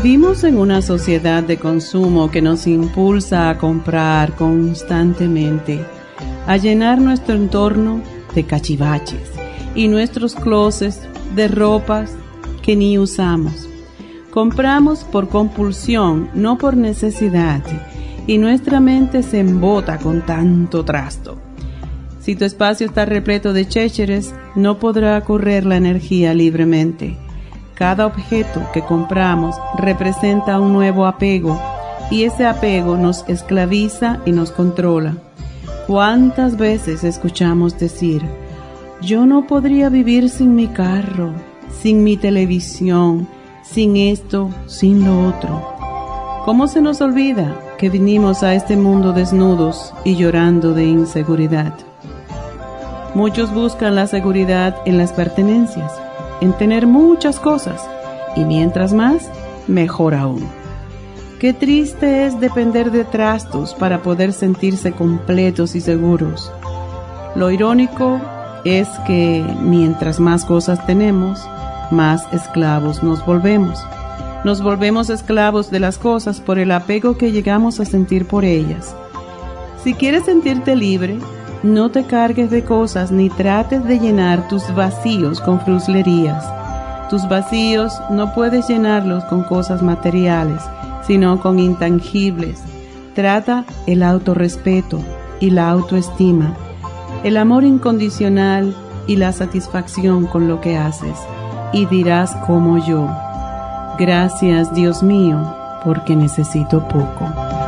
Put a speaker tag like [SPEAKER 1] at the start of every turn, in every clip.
[SPEAKER 1] Vivimos en una sociedad de consumo que nos impulsa a comprar constantemente, a llenar nuestro entorno de cachivaches y nuestros closets de ropas que ni usamos. Compramos por compulsión, no por necesidad, y nuestra mente se embota con tanto trasto. Si tu espacio está repleto de chécheres, no podrá correr la energía libremente cada objeto que compramos representa un nuevo apego y ese apego nos esclaviza y nos controla. ¿Cuántas veces escuchamos decir, yo no podría vivir sin mi carro, sin mi televisión, sin esto, sin lo otro? ¿Cómo se nos olvida que vinimos a este mundo desnudos y llorando de inseguridad? Muchos buscan la seguridad en las pertenencias en tener muchas cosas y mientras más, mejor aún. Qué triste es depender de trastos para poder sentirse completos y seguros. Lo irónico es que mientras más cosas tenemos, más esclavos nos volvemos. Nos volvemos esclavos de las cosas por el apego que llegamos a sentir por ellas. Si quieres sentirte libre, no te cargues de cosas ni trates de llenar tus vacíos con fruslerías. Tus vacíos no puedes llenarlos con cosas materiales, sino con intangibles. Trata el autorrespeto y la autoestima, el amor incondicional y la satisfacción con lo que haces. Y dirás como yo, gracias Dios mío, porque necesito poco.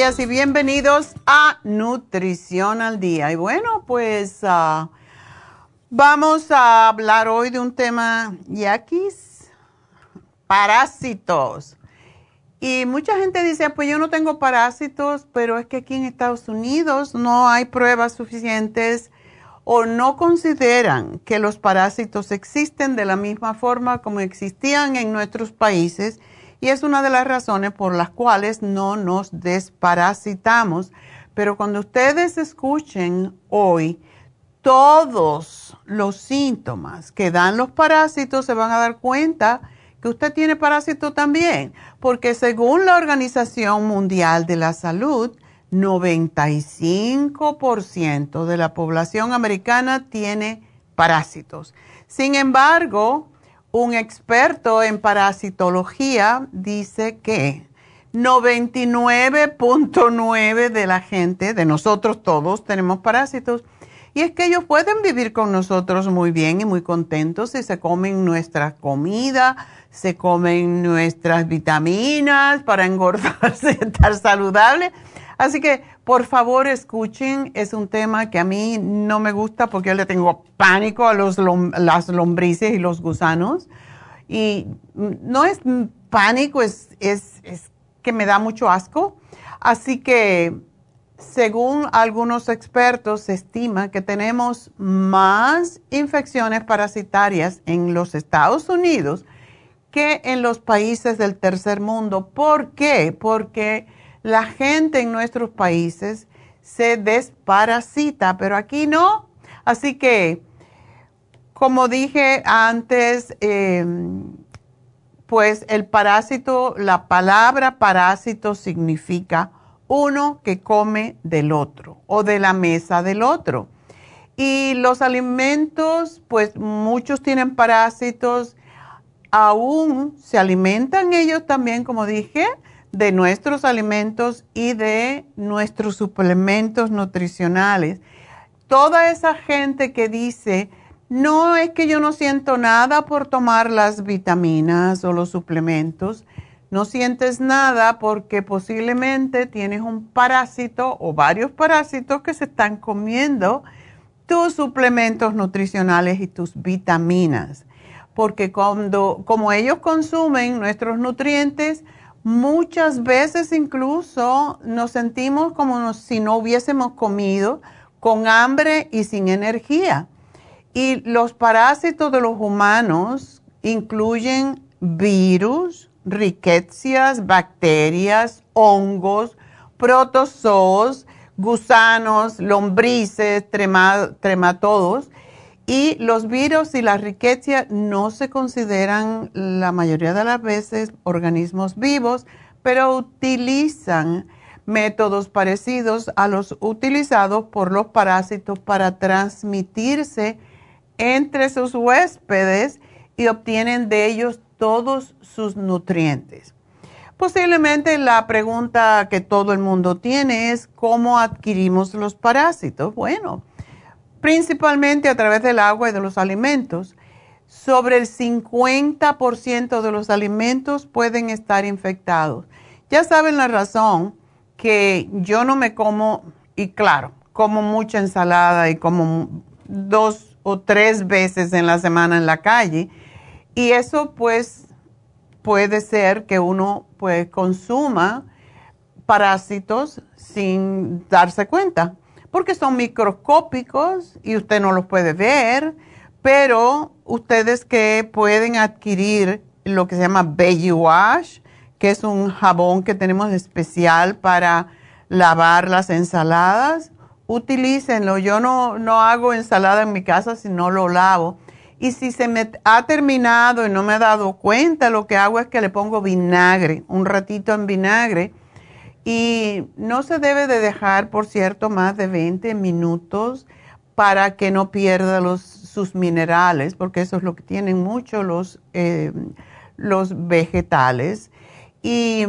[SPEAKER 1] Y bienvenidos a Nutrición al Día. Y bueno, pues ah, vamos a hablar hoy de un tema yaquis, parásitos. Y mucha gente dice, pues yo no tengo parásitos, pero es que aquí en Estados Unidos no hay pruebas suficientes o no consideran que los parásitos existen de la misma forma como existían en nuestros países y es una de las razones por las cuales no nos desparasitamos. Pero cuando ustedes escuchen hoy todos los síntomas que dan los parásitos, se van a dar cuenta que usted tiene parásito también, porque según la Organización Mundial de la Salud, 95% de la población americana tiene parásitos. Sin embargo, un experto en parasitología dice que 99.9 de la gente, de nosotros todos, tenemos parásitos. Y es que ellos pueden vivir con nosotros muy bien y muy contentos si se comen nuestra comida, se comen nuestras vitaminas para engordarse, estar saludable. Así que, por favor, escuchen. Es un tema que a mí no me gusta porque yo le tengo pánico a los las lombrices y los gusanos. Y no es pánico, es, es, es que me da mucho asco. Así que, según algunos expertos, se estima que tenemos más infecciones parasitarias en los Estados Unidos que en los países del tercer mundo. ¿Por qué? Porque la gente en nuestros países se desparasita, pero aquí no. Así que, como dije antes, em, pues el parásito, la palabra parásito significa uno que come del otro o de la mesa del otro. Y los alimentos, pues muchos tienen parásitos aún se alimentan ellos también, como dije, de nuestros alimentos y de nuestros suplementos nutricionales. Toda esa gente que dice, no es que yo no siento nada por tomar las vitaminas o los suplementos, no sientes nada porque posiblemente tienes un parásito o varios parásitos que se están comiendo tus suplementos nutricionales y tus vitaminas porque cuando, como ellos consumen nuestros nutrientes, muchas veces incluso nos sentimos como si no hubiésemos comido, con hambre y sin energía. Y los parásitos de los humanos incluyen virus, riquecias, bacterias, hongos, protozoos, gusanos, lombrices, trematodos y los virus y la riqueza no se consideran la mayoría de las veces organismos vivos, pero utilizan métodos parecidos a los utilizados por los parásitos para transmitirse entre sus huéspedes y obtienen de ellos todos sus nutrientes. Posiblemente la pregunta que todo el mundo tiene es cómo adquirimos los parásitos. Bueno, principalmente a través del agua y de los alimentos. Sobre el 50% de los alimentos pueden estar infectados. Ya saben la razón que yo no me como, y claro, como mucha ensalada y como dos o tres veces en la semana en la calle. Y eso pues puede ser que uno pues consuma parásitos sin darse cuenta porque son microscópicos y usted no los puede ver, pero ustedes que pueden adquirir lo que se llama Baby Wash, que es un jabón que tenemos especial para lavar las ensaladas, utilícenlo. Yo no, no hago ensalada en mi casa si no lo lavo. Y si se me ha terminado y no me he dado cuenta, lo que hago es que le pongo vinagre, un ratito en vinagre y no se debe de dejar, por cierto, más de 20 minutos para que no pierda los, sus minerales, porque eso es lo que tienen mucho los, eh, los vegetales. Y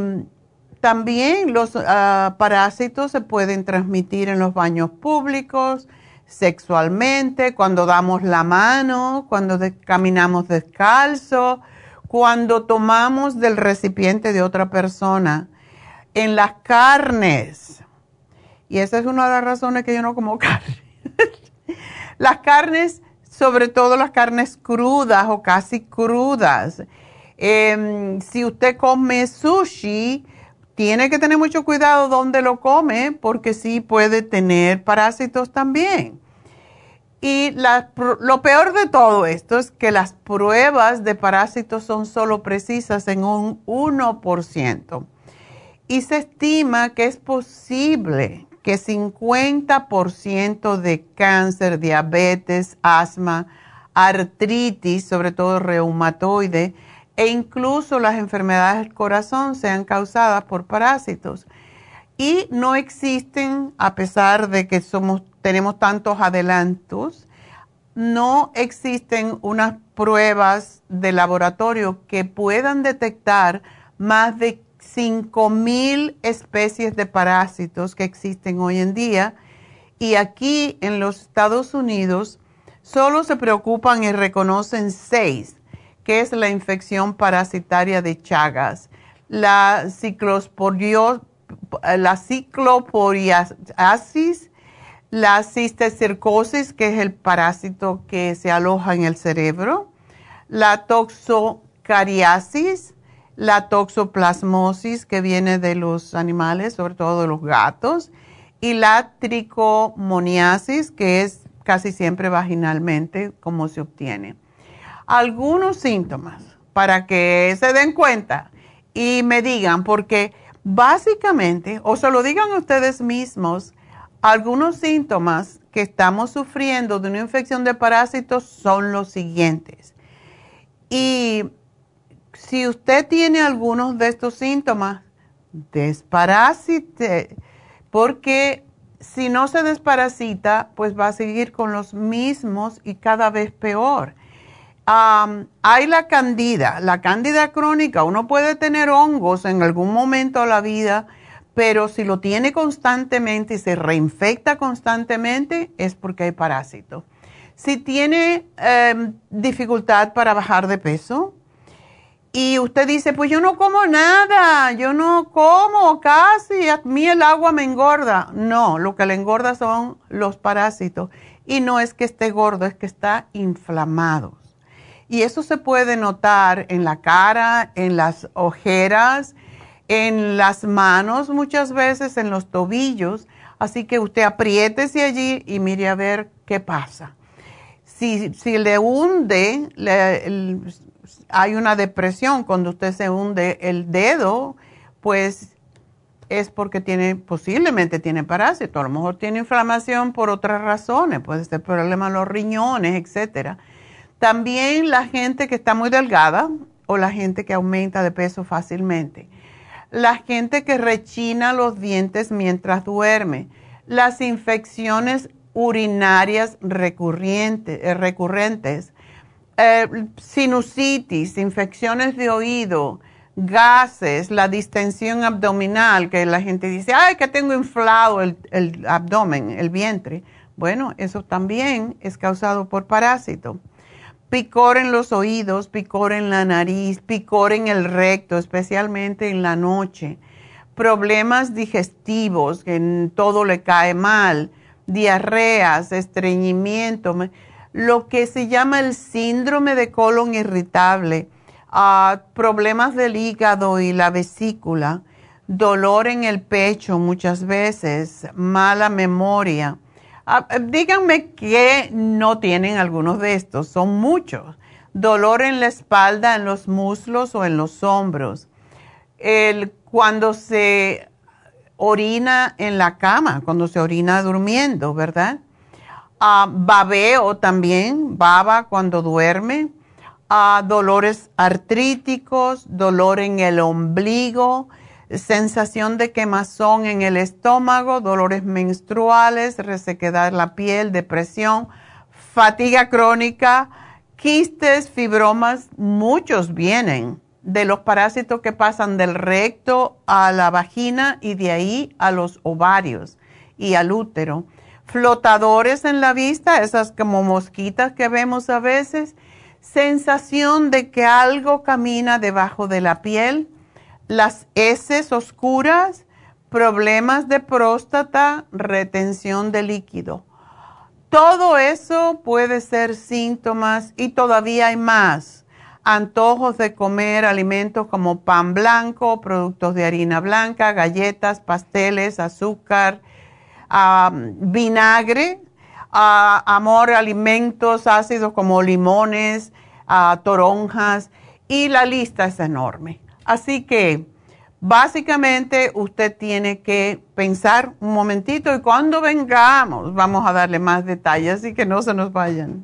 [SPEAKER 1] también los ah, parásitos se pueden transmitir en los baños públicos, sexualmente, cuando damos la mano, cuando caminamos descalzo, cuando tomamos del recipiente de otra persona en las carnes. Y esa es una de las razones que yo no como carne. las carnes, sobre todo las carnes crudas o casi crudas. Em, si usted come sushi, tiene que tener mucho cuidado donde lo come porque sí puede tener parásitos también. Y lo peor de todo esto es que las pruebas de parásitos son solo precisas en un 1%. Y se estima que es posible que 50% de cáncer, diabetes, asma, artritis, sobre todo reumatoide, e incluso las enfermedades del corazón sean causadas por parásitos. Y no existen, a pesar de que somos, tenemos tantos adelantos, no existen unas pruebas de laboratorio que puedan detectar más de 5.000 especies de parásitos que existen hoy en día. Y aquí en los Estados Unidos solo se preocupan y reconocen seis, que es la infección parasitaria de Chagas, la, la cicloporiasis, la cistecircosis, que es el parásito que se aloja en el cerebro, la toxocariasis, la toxoplasmosis, que viene de los animales, sobre todo de los gatos, y la tricomoniasis, que es casi siempre vaginalmente como se obtiene. Algunos síntomas para que se den cuenta y me digan, porque básicamente, o se lo digan ustedes mismos, algunos síntomas que estamos sufriendo de una infección de parásitos son los siguientes. Y si usted tiene algunos de estos síntomas, desparasite, porque si no se desparasita, pues va a seguir con los mismos y cada vez peor. hay la candida, la candida crónica, uno puede tener hongos en algún momento de la vida, pero si lo tiene constantemente y se reinfecta constantemente, es porque hay parásito. Si tiene em, dificultad para bajar de peso, y usted dice, pues yo no como nada, yo no como casi, a mí el agua me engorda. No, lo que le engorda son los parásitos. Y no es que esté gordo, es que está inflamado. Y eso se puede notar en la cara, en las ojeras, en las manos, muchas veces en los tobillos. Así que usted apriétese allí y mire a ver qué pasa. Si, si le hunde, le, hay una depresión cuando usted se hunde el dedo, pues es porque tiene, posiblemente tiene parásito, a lo mejor tiene inflamación por otras razones, puede ser problema en los riñones, etcétera. También la gente que está muy delgada o la gente que aumenta de peso fácilmente. La gente que rechina los dientes mientras duerme. Las infecciones urinarias recurrentes, eh, sinusitis, infecciones de oído, gases, la distensión abdominal, que la gente dice, ay, que tengo inflado el, el abdomen, el vientre. Bueno, eso también es causado por parásito. Picor en los oídos, picor en la nariz, picor en el recto, especialmente en la noche. Problemas digestivos, que todo le cae mal. Diarreas, estreñimiento lo que se llama el síndrome de colon irritable, ah, problemas del hígado y la vesícula, dolor en el pecho muchas veces, mala memoria. Ah, díganme que no tienen algunos de estos, son muchos. Dolor en la espalda, en los muslos o en los hombros. El, cuando se orina en la cama, cuando se orina durmiendo, ¿verdad? Babeo también, baba cuando duerme, dolores artríticos, dolor en el ombligo, sensación de quemazón en el estómago, dolores menstruales, resequedad en la piel, depresión, fatiga crónica, quistes, fibromas, muchos vienen de los parásitos que pasan del recto a la vagina y de ahí a los ovarios y al útero flotadores en la vista, esas como mosquitas que vemos a veces, sensación de que algo camina debajo de la piel, las heces oscuras, problemas de próstata, retención de líquido. Todo eso puede ser síntomas y todavía hay más. antojos de comer alimentos como pan blanco, productos de harina blanca, galletas, pasteles, azúcar, vinagre, amor, alimentos ácidos como limones, toronjas y la lista es enorme. Así que básicamente usted tiene que pensar un momentito y cuando vengamos vamos a darle más detalles, así que no se nos vayan.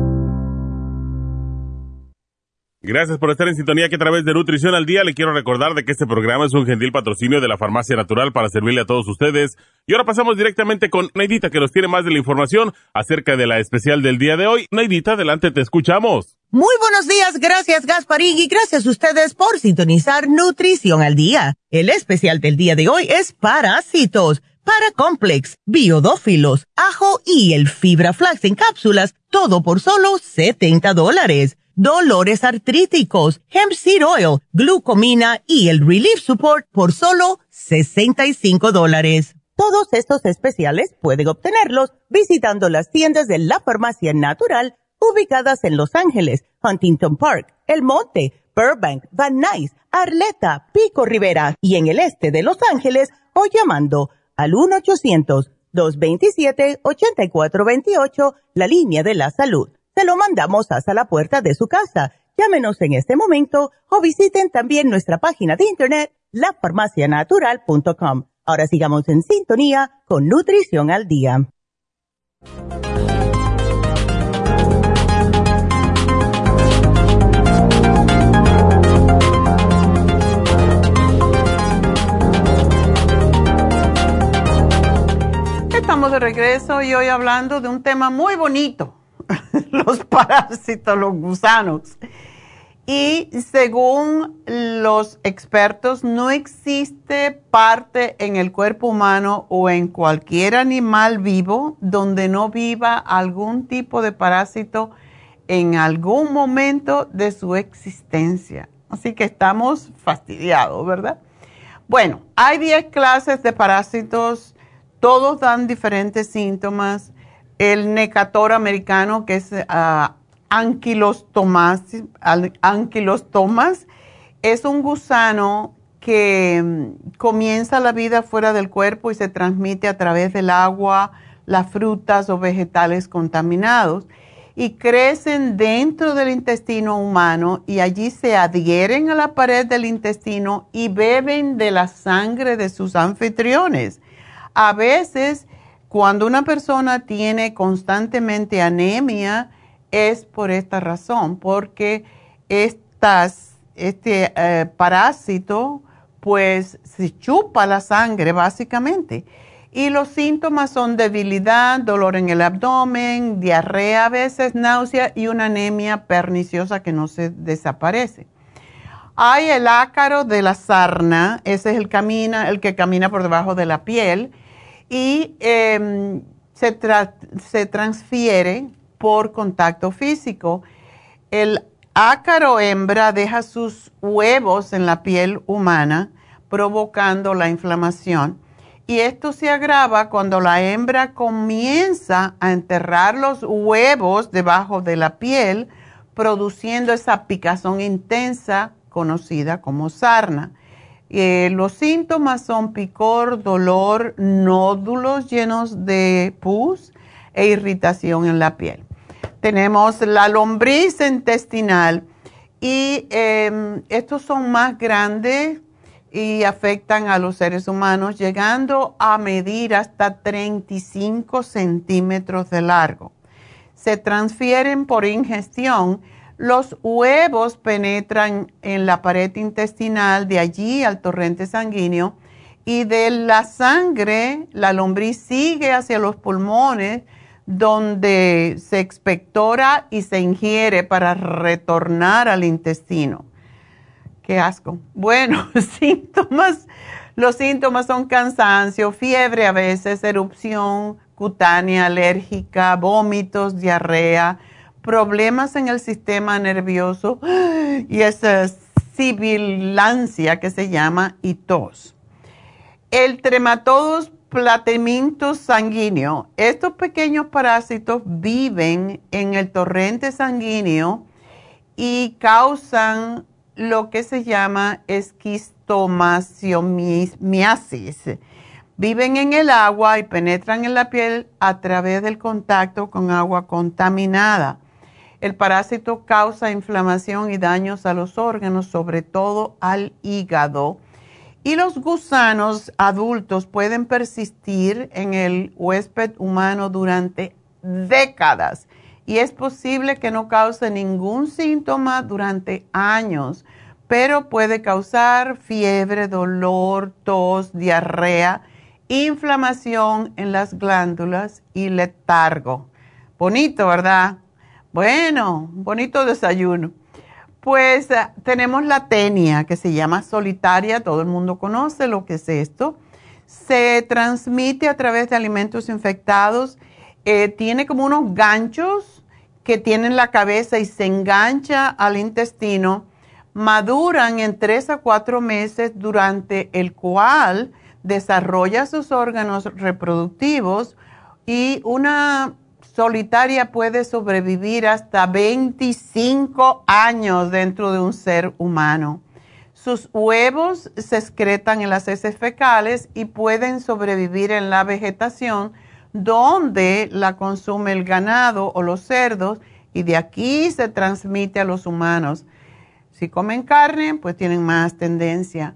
[SPEAKER 2] Gracias por estar en sintonía que a través de Nutrición al Día le quiero recordar de que este programa es un gentil patrocinio de la Farmacia Natural para servirle a todos ustedes. Y ahora pasamos directamente con Neidita que nos tiene más de la información acerca de la especial del día de hoy. Neidita, adelante, te escuchamos.
[SPEAKER 3] Muy buenos días, gracias Gasparín y gracias a ustedes por sintonizar Nutrición al Día. El especial del día de hoy es parásitos, paracomplex, biodófilos, ajo y el fibra flax en cápsulas, todo por solo 70 dólares dolores artríticos, hemp seed oil, glucomina y el relief support por solo 65 dólares. Todos estos especiales pueden obtenerlos visitando las tiendas de la farmacia natural ubicadas en Los Ángeles, Huntington Park, El Monte, Burbank, Van Nuys, Arleta, Pico Rivera y en el este de Los Ángeles o llamando al 1-800-227-8428, la línea de la salud se lo mandamos hasta la puerta de su casa. Llámenos en este momento o visiten también nuestra página de internet, lafarmacianatural.com. Ahora sigamos en sintonía con Nutrición al Día.
[SPEAKER 1] Estamos de regreso y hoy hablando de un tema muy bonito los parásitos, los gusanos. Y según los expertos, no existe parte en el cuerpo humano o en cualquier animal vivo donde no viva algún tipo de parásito en algún momento de su existencia. Así que estamos fastidiados, ¿verdad? Bueno, hay 10 clases de parásitos, todos dan diferentes síntomas el necator americano, que es uh, anquilostomas, anquilostomas, es un gusano que mm, comienza la vida fuera del cuerpo y se transmite a través del agua, las frutas o vegetales contaminados y crecen dentro del intestino humano y allí se adhieren a la pared del intestino y beben de la sangre de sus anfitriones. A veces cuando una persona tiene constantemente anemia es por esta razón, porque este eh, parásito pues se chupa la sangre básicamente Y los síntomas son debilidad, dolor en el abdomen, diarrea a veces, náusea y una anemia perniciosa que no se desaparece. Hay el ácaro de la sarna, ese es el, camina, el que camina por debajo de la piel y em, se, se transfiere por contacto físico. El ácaro hembra deja sus huevos en la piel humana, provocando la inflamación y esto se agrava cuando la hembra comienza a enterrar los huevos debajo de la piel, produciendo esa picazón intensa conocida como sarna. Eh, los síntomas son picor, dolor, nódulos llenos de pus e irritación en la piel. Tenemos la lombriz intestinal y em, estos son más grandes y afectan a los seres humanos, llegando a medir hasta 35 centímetros de largo. Se transfieren por ingestión. Los huevos penetran en la pared intestinal, de allí al torrente sanguíneo, y de la sangre la lombriz sigue hacia los pulmones, donde se expectora y se ingiere para retornar al intestino. Qué asco. Bueno, síntomas. Los síntomas son cansancio, fiebre a veces, erupción cutánea, alérgica, vómitos, diarrea, problemas en el sistema nervioso y esa sibilancia que se llama y tos. El trematodos platemintus sanguíneo. Estos pequeños parásitos viven en el torrente sanguíneo y causan lo que se llama esquistomasiomiasis. Viven en el agua y penetran en la piel a través del contacto con agua contaminada. El parásito causa inflamación y daños a los órganos, sobre todo al hígado. Y los gusanos adultos pueden persistir en el huésped humano durante décadas y es posible que no cause ningún síntoma durante años, pero puede causar fiebre, dolor, tos, diarrea, inflamación en las glándulas y letargo. Bonito, ¿verdad? Bueno, bonito desayuno. Pues eh, tenemos la tenia que se llama solitaria, todo el mundo conoce lo que es esto. Se transmite a través de alimentos infectados eh, tiene como unos ganchos que tienen la cabeza y se engancha al intestino, maduran en tres a cuatro meses durante el cual desarrolla sus órganos reproductivos y una solitaria puede sobrevivir hasta 25 años dentro de un ser humano. Sus huevos se excretan en las heces fecales y pueden sobrevivir en la vegetación donde la consume el ganado o los cerdos y de aquí se transmite a los humanos. Si comen carne, pues tienen más tendencia.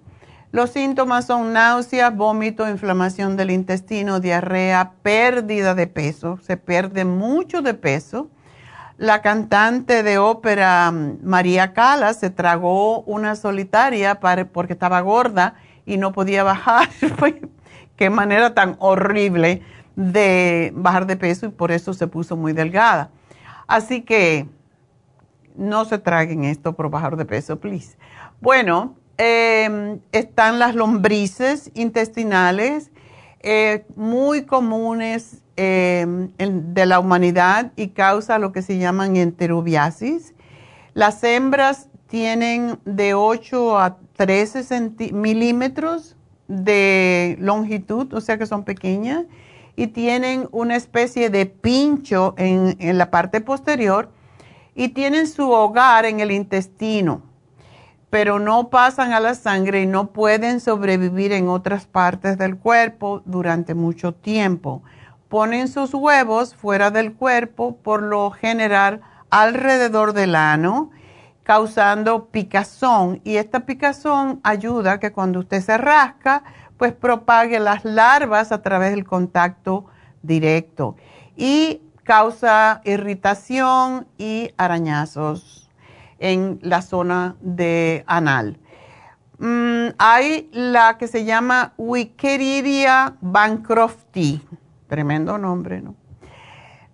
[SPEAKER 1] Los síntomas son náuseas, vómito, inflamación del intestino, diarrea, pérdida de peso. Se pierde mucho de peso. La cantante de ópera mm, María Cala se tragó una solitaria porque estaba gorda y no podía bajar. Qué manera tan horrible de bajar de peso y por eso se puso muy delgada. Así que no se traguen esto por bajar de peso, please. Bueno, em, están las lombrices intestinales, eh, muy comunes em, de la humanidad y causa lo que se llaman enterobiasis. Las hembras tienen de 8 a 13 milímetros de longitud, o sea que son pequeñas y tienen una especie de pincho en, la parte posterior y tienen su hogar en el intestino, pero no pasan a la sangre y no pueden sobrevivir en otras partes del cuerpo durante mucho tiempo. Ponen sus huevos fuera del cuerpo, por lo general alrededor del ano, causando picazón. Y esta picazón ayuda a que cuando usted se rasca, pues propague las larvas a través del contacto directo y causa irritación y arañazos en la zona de anal. Mm, hay la que se llama Wikiria bancrofti, tremendo nombre, ¿no?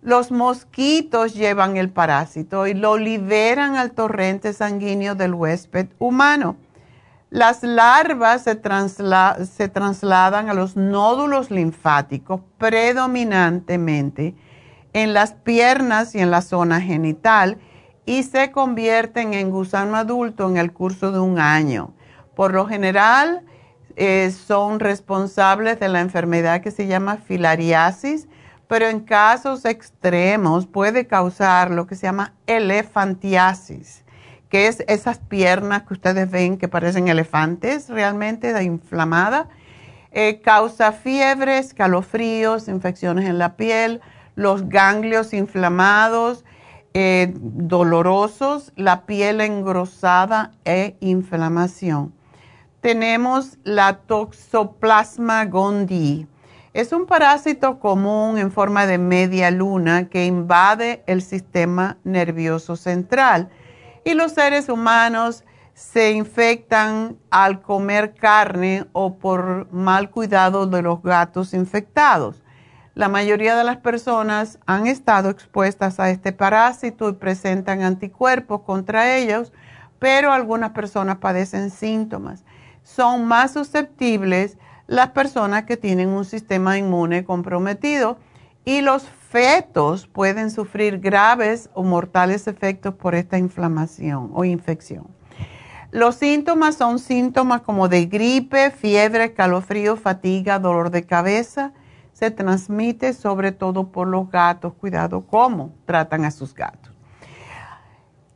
[SPEAKER 1] Los mosquitos llevan el parásito y lo liberan al torrente sanguíneo del huésped humano. Las larvas se, se trasladan a los nódulos linfáticos predominantemente en las piernas y en la zona genital y se convierten en gusano adulto en el curso de un año. Por lo general eh, son responsables de la enfermedad que se llama filariasis, pero en casos extremos puede causar lo que se llama elefantiasis, que es esas piernas que ustedes ven que parecen elefantes realmente de inflamada. Eh, causa fiebre, escalofríos, infecciones en la piel, los ganglios inflamados, eh, dolorosos, la piel engrosada e inflamación. Tenemos la Toxoplasma gondii. Es un parásito común en forma de media luna que invade el sistema nervioso central y los seres humanos se infectan al comer carne o por mal cuidado de los gatos infectados. La mayoría de las personas han estado expuestas a este parásito y presentan anticuerpos contra ellos, pero algunas personas padecen síntomas. Son más susceptibles las personas que tienen un sistema inmune comprometido y los fetos pueden sufrir graves o mortales efectos por esta inflamación o infección. Los síntomas son síntomas como de gripe, fiebre, calofrío, fatiga, dolor de cabeza, se transmite sobre todo por los gatos. Cuidado cómo tratan a sus gatos.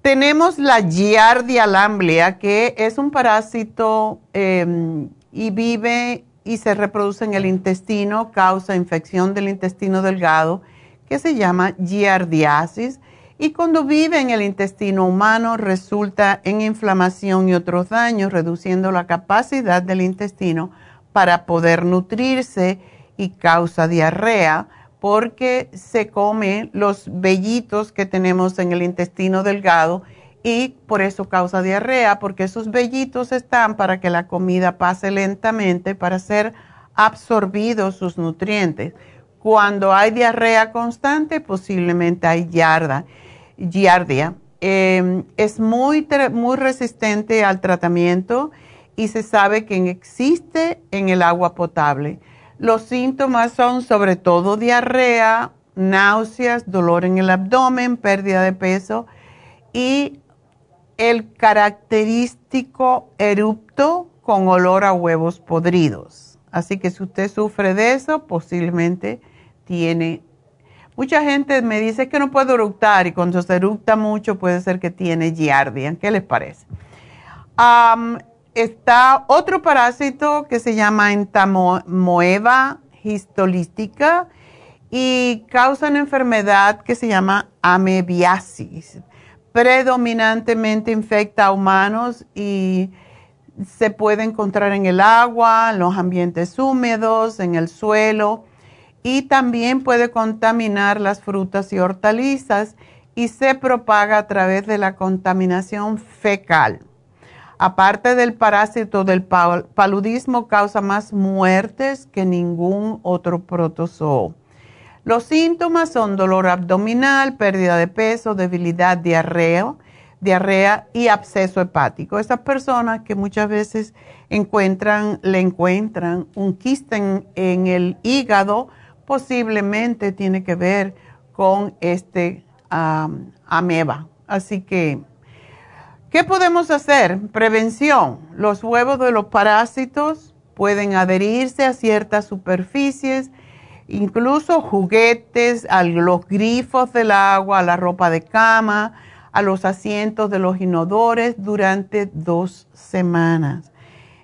[SPEAKER 1] Tenemos la Giardia lamblia, que es un parásito em, y vive y se reproduce en el intestino, causa infección del intestino delgado, que se llama giardiasis. Y cuando vive en el intestino humano resulta en inflamación y otros daños, reduciendo la capacidad del intestino para poder nutrirse y causa diarrea porque se come los vellitos que tenemos en el intestino delgado y por eso causa diarrea, porque esos vellitos están para que la comida pase lentamente para ser absorbidos sus nutrientes. Cuando hay diarrea constante, posiblemente hay yarda, giardia. Em, es muy, muy resistente al tratamiento y se sabe que existe en el agua potable. Los síntomas son sobre todo diarrea, náuseas, dolor en el abdomen, pérdida de peso y el característico erupto con olor a huevos podridos. Así que si usted sufre de eso, posiblemente tiene... Mucha gente me dice que no puedo eructar y cuando se eructa mucho puede ser que tiene giardia. ¿Qué les parece? Está otro parásito que se llama entamoeba histolística y causa una enfermedad que se llama amebiasis. Predominantemente infecta a humanos y se puede encontrar en el agua, en los ambientes húmedos, en el suelo y también puede contaminar las frutas y hortalizas y se propaga a través de la contaminación fecal aparte del parásito del paludismo, causa más muertes que ningún otro protozoo. Los síntomas son dolor abdominal, pérdida de peso, debilidad, diarrea, diarrea y absceso hepático. Esas personas que muchas veces encuentran, le encuentran un quiste en, el hígado, posiblemente tiene que ver con este ameba. Así que ¿Qué podemos hacer? Prevención. Los huevos de los parásitos pueden adherirse a ciertas superficies, incluso juguetes, a los grifos del agua, a la ropa de cama, a los asientos de los inodores durante dos semanas.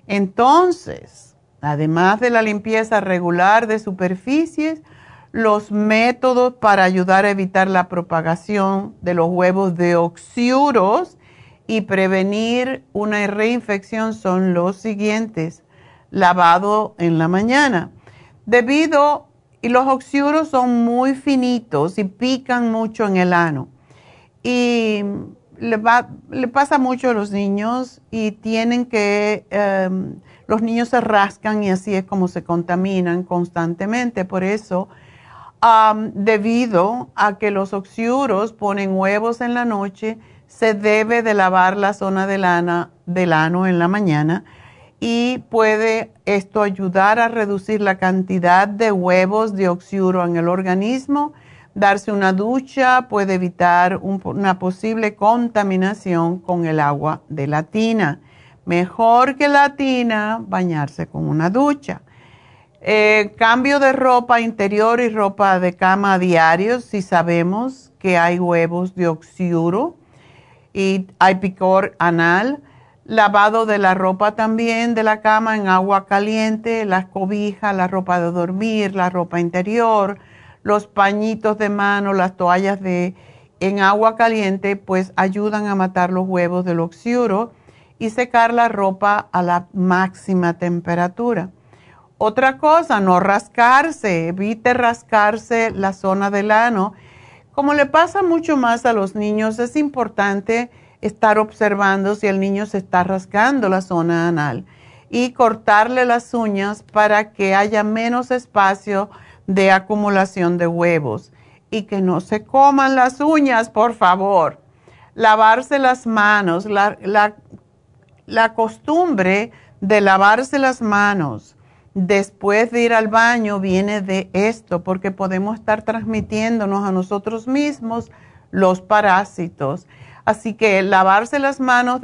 [SPEAKER 1] Entonces, además de la limpieza regular de superficies, los métodos para ayudar a evitar la propagación de los huevos de oxiuros y prevenir una reinfección son los siguientes. Lavado en la mañana. Debido, y los oxiuros son muy finitos y pican mucho en el ano. Y le, va, le pasa mucho a los niños y tienen que, em, los niños se rascan y así es como se contaminan constantemente. Por eso, debido a que los oxiuros ponen huevos en la noche, se debe de lavar la zona del, del ano en la mañana y puede esto ayudar a reducir la cantidad de huevos de oxiuro en el organismo Darse una ducha puede evitar una posible contaminación con el agua de la tina. Mejor que la tina, bañarse con una ducha. Eh, cambio de ropa interior y ropa de cama a si sabemos que hay huevos de oxiuro y hay picor anal. Lavado de la ropa también de la cama en agua caliente, las cobijas, la ropa de dormir, la ropa interior los pañitos de mano, las toallas de, en agua caliente, pues ayudan a matar los huevos del oxiuro y secar la ropa a la máxima temperatura. Otra cosa, no rascarse, evite rascarse la zona del ano. Como le pasa mucho más a los niños, es importante estar observando si el niño se está rascando la zona anal y cortarle las uñas para que haya menos espacio de acumulación de huevos. Y que no se coman las uñas, por favor. Lavarse las manos. La, la, costumbre de lavarse las manos después de ir al baño viene de esto, porque podemos estar transmitiéndonos a nosotros mismos los parásitos. Así que lavarse las manos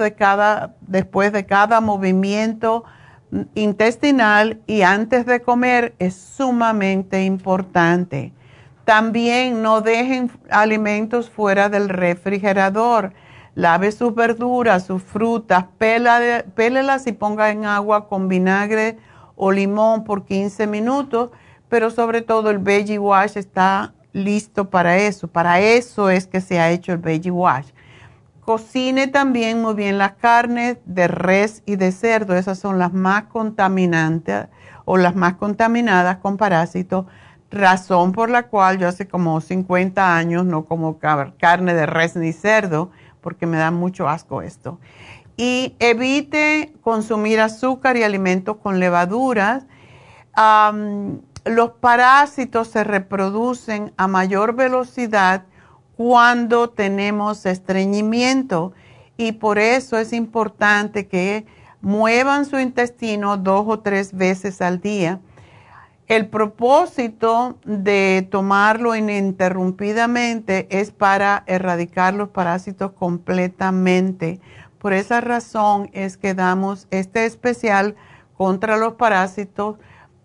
[SPEAKER 1] después de cada movimiento intestinal y antes de comer es sumamente importante. También no dejen alimentos fuera del refrigerador. Lave sus verduras, sus frutas, pélelas y ponga en agua con vinagre o limón por 15 minutos, pero sobre todo el veggie wash está listo para eso. Para eso es que se ha hecho el veggie wash Cocine también muy bien las carnes de res y de cerdo. Esas son las más contaminantes o las más contaminadas con parásitos. Razón por la cual yo hace como 50 años no como carne de res ni cerdo porque me da mucho asco esto. Y evite consumir azúcar y alimentos con levaduras. los parásitos se reproducen a mayor velocidad cuando tenemos estreñimiento y por eso es importante que muevan su intestino dos o tres veces al día. El propósito de tomarlo ininterrumpidamente es para erradicar los parásitos completamente. Por esa razón es que damos este especial contra los parásitos,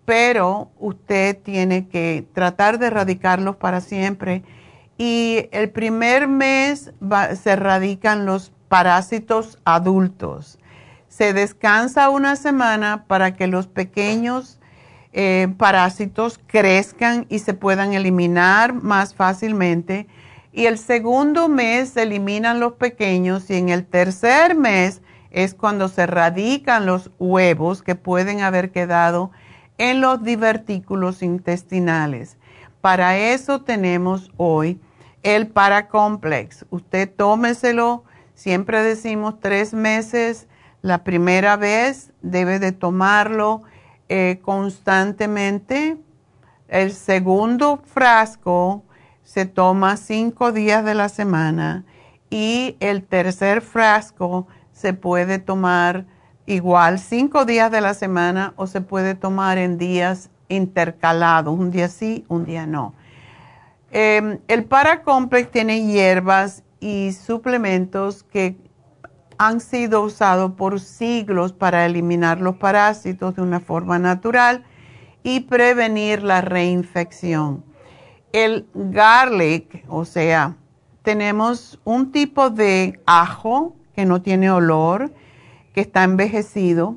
[SPEAKER 1] pero usted tiene que tratar de erradicarlos para siempre y el primer mes se erradican los parásitos adultos. Se descansa una semana para que los pequeños eh, parásitos crezcan y se puedan eliminar más fácilmente. Y el segundo mes se eliminan los pequeños y en el tercer mes es cuando se erradican los huevos que pueden haber quedado en los divertículos intestinales. Para eso tenemos hoy el Paracomplex. Usted tómeselo, siempre decimos tres meses. La primera vez debe de tomarlo eh, constantemente. El segundo frasco se toma cinco días de la semana y el tercer frasco se puede tomar igual cinco días de la semana o se puede tomar en días intercalados, un día sí, un día no. Eh, el Paracomplex tiene hierbas y suplementos que han sido usados por siglos para eliminar los parásitos de una forma natural y prevenir la reinfección. El garlic, o sea, tenemos un tipo de ajo que no tiene olor, que está envejecido,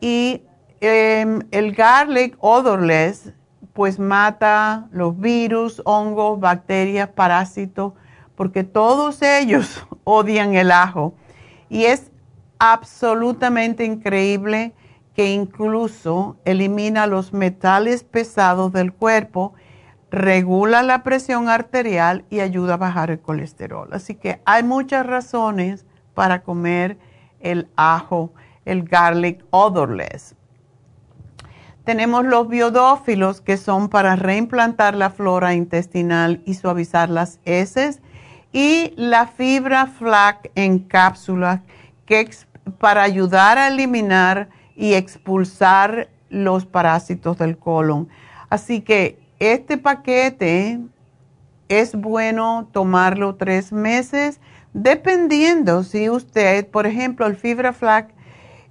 [SPEAKER 1] y em, el garlic odorless, pues mata los virus, hongos, bacterias, parásitos, porque todos ellos odian el ajo. Y es absolutamente increíble que incluso elimina los metales pesados del cuerpo regula la presión arterial y ayuda a bajar el colesterol. Así que hay muchas razones para comer el ajo, el garlic odorless. Tenemos los biodófilos que son para reimplantar la flora intestinal y suavizar las heces. Y la fibra flac en cápsula que para ayudar a eliminar y expulsar los parásitos del colon. Así que este paquete es bueno tomarlo tres meses, dependiendo si usted, por ejemplo, el fibra flac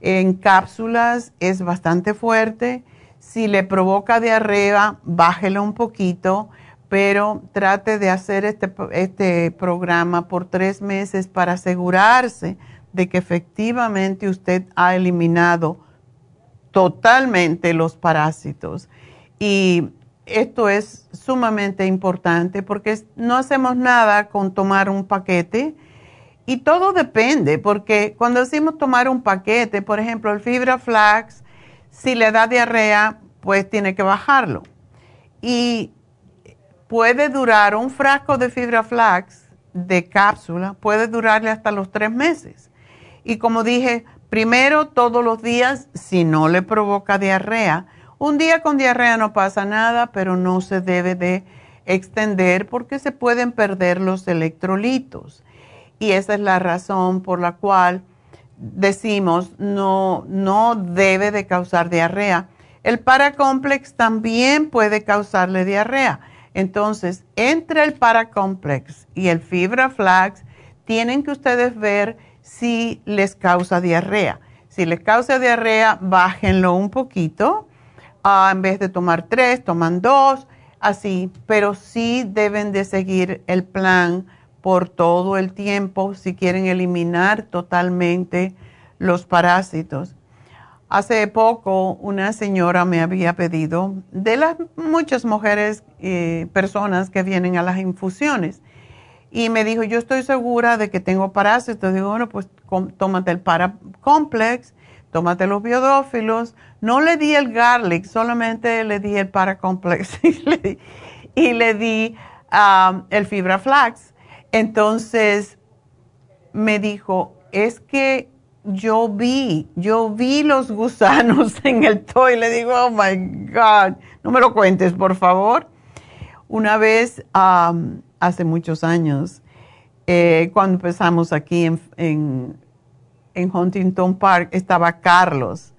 [SPEAKER 1] en cápsulas es bastante fuerte si le provoca diarrea, bájelo un poquito, pero trate de hacer este, este programa por tres meses para asegurarse de que efectivamente usted ha eliminado totalmente los parásitos. Y esto es sumamente importante porque no hacemos nada con tomar un paquete y todo depende, porque cuando decimos tomar un paquete, por ejemplo, el fibra flax, si le da diarrea, pues tiene que bajarlo. Y puede durar un frasco de fibra flax de cápsula, puede durarle hasta los tres meses. Y como dije, primero todos los días, si no le provoca diarrea. Un día con diarrea no pasa nada, pero no se debe de extender porque se pueden perder los electrolitos. Y esa es la razón por la cual decimos no, no debe de causar diarrea. El paracomplex también puede causarle diarrea. Entonces, entre el paracomplex y el fibra flax, tienen que ustedes ver si les causa diarrea. Si les causa diarrea, bájenlo un poquito. En vez de tomar tres, toman dos, así. Pero sí deben de seguir el plan por todo el tiempo si quieren eliminar totalmente los parásitos. Hace poco una señora me había pedido, de las muchas mujeres, eh, personas que vienen a las infusiones, y me dijo, yo estoy segura de que tengo parásitos. Digo, bueno, pues tómate el Paracomplex, tómate los biodófilos. No le di el garlic, solamente le di el Paracomplex y le di, um, el fibra flax. Entonces me dijo, es que yo vi, yo vi los gusanos en el toy. Le digo, oh my God, no me lo cuentes, por favor. Una vez, hace muchos años, eh, cuando empezamos aquí en, en, Huntington Park, estaba Carlos.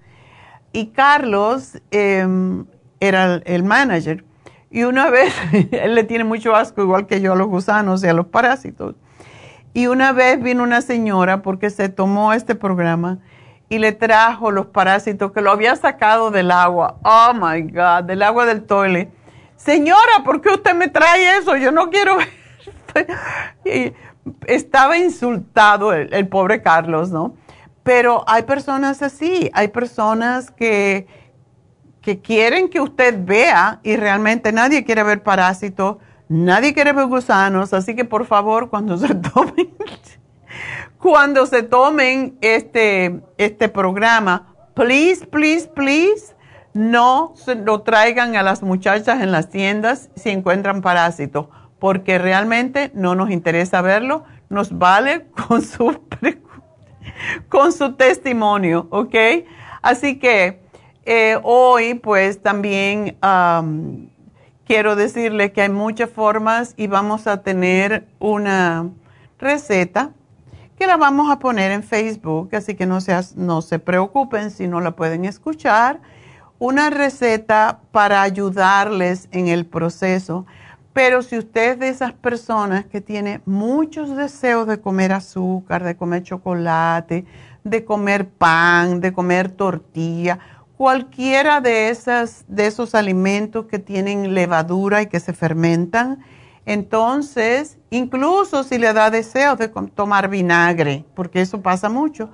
[SPEAKER 1] Y Carlos em, era el manager. Y una vez, él le tiene mucho asco, igual que yo, a los gusanos y a los parásitos. Y una vez vino una señora porque se tomó este programa y le trajo los parásitos que lo había sacado del agua. Oh my God, del agua del toilet. Señora, ¿por qué usted me trae eso? Yo no quiero ver. estaba insultado el pobre Carlos, ¿no? Pero hay personas así, hay personas que, que quieren que usted vea y realmente nadie quiere ver parásitos Nadie quiere ver gusanos, así que por favor, cuando se tomen, cuando se tomen este, este programa, please, please, please, no lo traigan a las muchachas en las tiendas si encuentran parásitos, porque realmente no nos interesa verlo, nos vale con su, con su testimonio, ¿ok? Así que eh, hoy pues también quiero decirle que hay muchas formas y vamos a tener una receta que la vamos a poner en Facebook, así que no se preocupen si no la pueden escuchar. Una receta para ayudarles en el proceso. Pero si usted es de esas personas que tiene muchos deseos de comer azúcar, de comer chocolate, de comer pan, de comer tortilla, cualquiera de, esas, de esos alimentos que tienen levadura y que se fermentan, entonces, incluso si le da deseo de tomar vinagre, porque eso pasa mucho,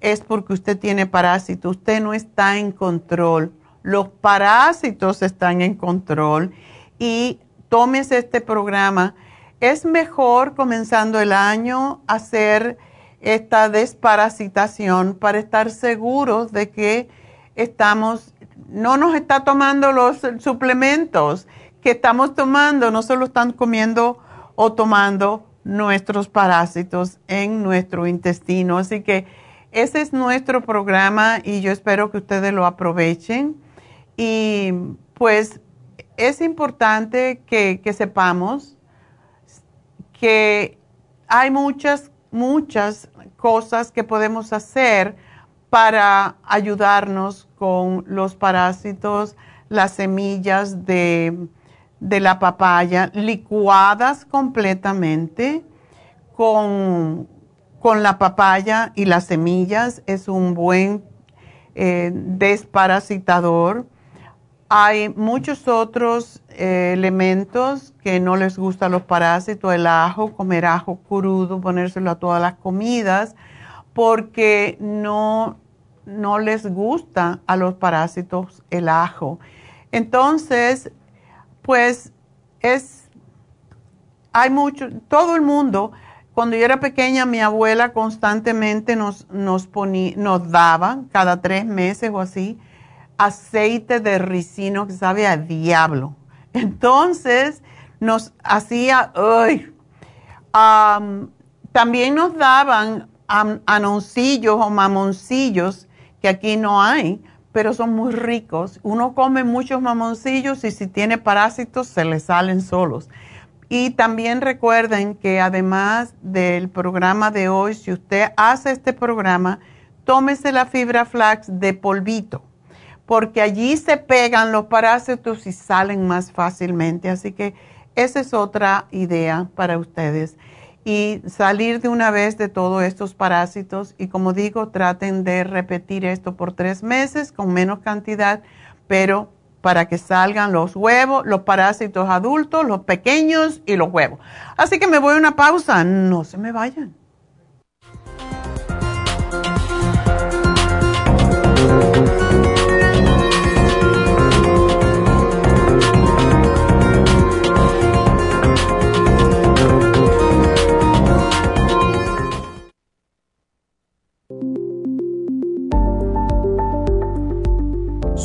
[SPEAKER 1] es porque usted tiene parásitos, usted no está en control. Los parásitos están en control y tómese este programa. Es mejor comenzando el año hacer esta desparasitación para estar seguros de que estamos, no nos está tomando los suplementos, que estamos tomando no solo están comiendo o tomando nuestros parásitos en nuestro intestino. Así que ese es nuestro programa y yo espero que ustedes lo aprovechen. Y pues es importante que, que sepamos que hay muchas, muchas cosas que podemos hacer para ayudarnos con los parásitos, las semillas de, la papaya licuadas completamente con, la papaya y las semillas. Es un buen eh, desparasitador. Hay muchos otros eh, elementos que no les gustan los parásitos, el ajo, comer ajo crudo, ponérselo a todas las comidas, porque no no les gusta a los parásitos el ajo. Entonces, pues es, hay mucho, todo el mundo, cuando yo era pequeña, mi abuela constantemente nos, nos, nos daba, cada tres meses o así, aceite de ricino que sabe a diablo. Entonces, nos hacía, también nos daban anoncillos o mamoncillos que aquí no hay, pero son muy ricos. Uno come muchos mamoncillos y si tiene parásitos se le salen solos. Y también recuerden que además del programa de hoy, si usted hace este programa, tómese la fibra flax de polvito, porque allí se pegan los parásitos y salen más fácilmente. Así que esa es otra idea para ustedes y salir de una vez de todos estos parásitos. Y como digo, traten de repetir esto por tres meses con menos cantidad, pero para que salgan los huevos, los parásitos adultos, los pequeños y los huevos. Así que me voy a una pausa, no se me vayan.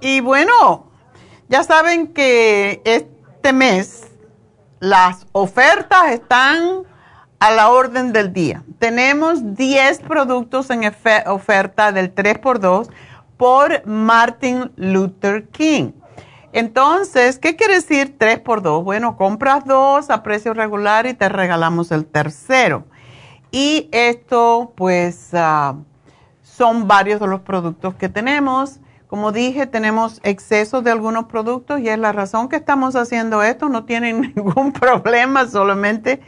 [SPEAKER 1] Y bueno, ya saben que este mes las ofertas están a la orden del día. Tenemos 10 productos en oferta del 3x2 por Martin Luther King. Entonces, ¿qué quiere decir 3 por 2? Bueno, compras dos a precio regular y te regalamos el tercero. Y esto, pues, ah, son varios de los productos que tenemos. Como dije, tenemos exceso de algunos productos y es la razón que estamos haciendo esto. No tienen ningún problema, solamente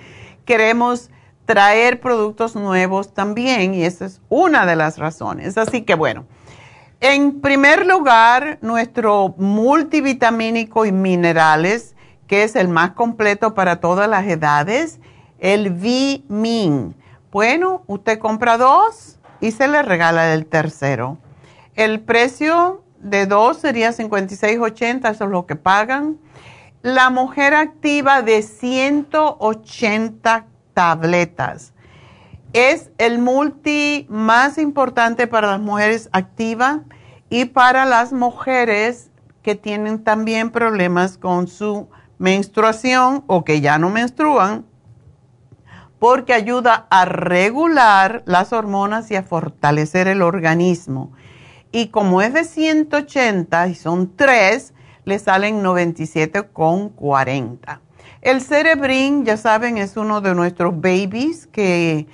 [SPEAKER 1] queremos traer productos nuevos también y esa es una de las razones. Así que bueno. En primer lugar, nuestro multivitamínico y minerales, que es el más completo para todas las edades, el V-Min. Bueno, usted compra dos y se le regala el tercero. El precio de dos sería 56.80, eso es lo que pagan. La mujer activa de 180 tabletas. Es el multi más importante para las mujeres activas y para las mujeres que tienen también problemas con su menstruación o que ya no menstruan, porque ayuda a regular las hormonas y a fortalecer el organismo. Y como es de 180 y son 3, le salen 97,40. El Cerebrin, ya saben, es uno de nuestros babies que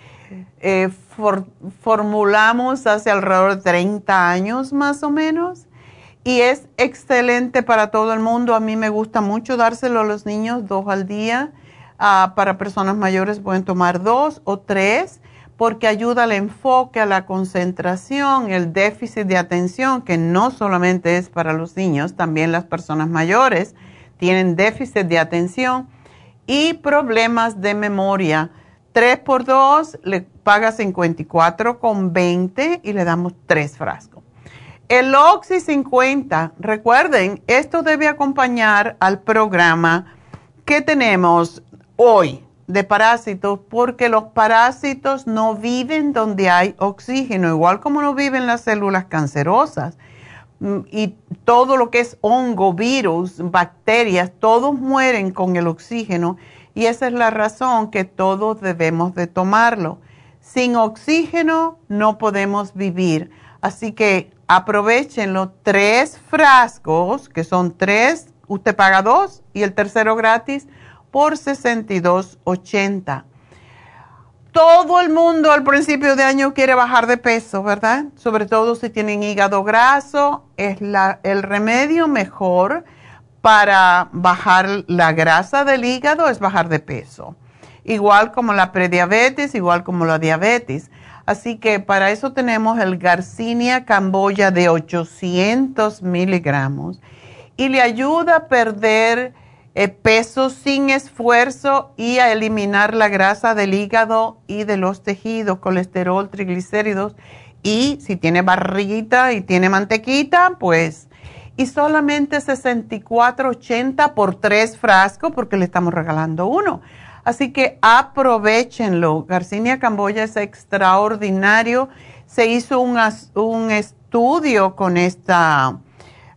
[SPEAKER 1] eh, formulamos hace alrededor de 30 años más o menos y es excelente para todo el mundo. A mí me gusta mucho dárselo a los niños dos al día. Ah, para personas mayores pueden tomar dos o tres porque ayuda al enfoque, a la concentración, el déficit de atención, que no solamente es para los niños, también las personas mayores tienen déficit de atención y problemas de memoria. 3 por 2 le paga 54,20 y le damos 3 frascos. El Oxy 50, recuerden, esto debe acompañar al programa que tenemos hoy de parásitos porque los parásitos no viven donde hay oxígeno, igual como no viven las células cancerosas. Mm, y todo lo que es hongo, virus, bacterias, todos mueren con el oxígeno y esa es la razón que todos debemos de tomarlo. Sin oxígeno no podemos vivir, así que aprovechenlo. Tres frascos, que son tres, usted paga dos y el tercero gratis por 62.80 todo el mundo al principio de año quiere bajar de peso, ¿verdad? Sobre todo si tienen hígado graso, es el remedio mejor para bajar la grasa del hígado es bajar de peso. Igual como la prediabetes, igual como la diabetes. Así que para eso tenemos el Garcinia Camboya de 800 miligramos y le ayuda a perder peso sin esfuerzo y a eliminar la grasa del hígado y de los tejidos, colesterol, triglicéridos. Y si tiene barriguita y tiene mantequita, pues... Y solamente 64.80 por tres frascos porque le estamos regalando uno. Así que aprovechenlo. Garcinia Camboya es extraordinario. Se hizo un, un estudio con esta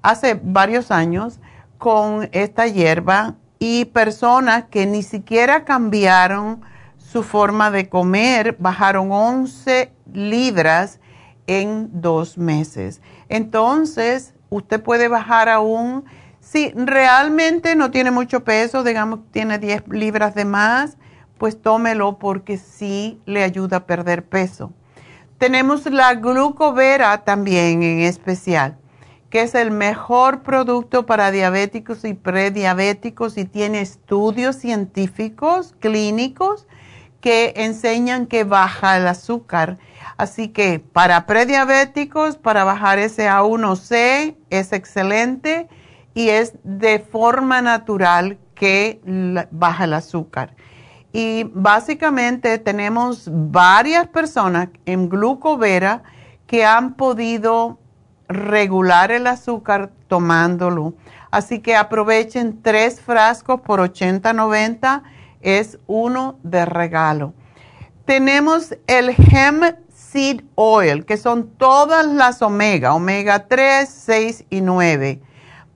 [SPEAKER 1] hace varios años con esta hierba y personas que ni siquiera cambiaron su forma de comer bajaron 11 libras en dos meses. Entonces, usted puede bajar aún, si realmente no tiene mucho peso, digamos, tiene 10 libras de más, pues tómelo porque sí le ayuda a perder peso. Tenemos la glucovera también en especial que es el mejor producto para diabéticos y prediabéticos y tiene estudios científicos, clínicos, que enseñan que baja el azúcar. Así que para prediabéticos, para bajar ese A1C es excelente y es de forma natural que baja el azúcar. Y básicamente tenemos varias personas en glucovera que han podido regular el azúcar tomándolo. Así que aprovechen tres frascos por 80-90, es uno de regalo. Tenemos el Hemp Seed Oil, que son todas las omega, omega 3, 6 y 9,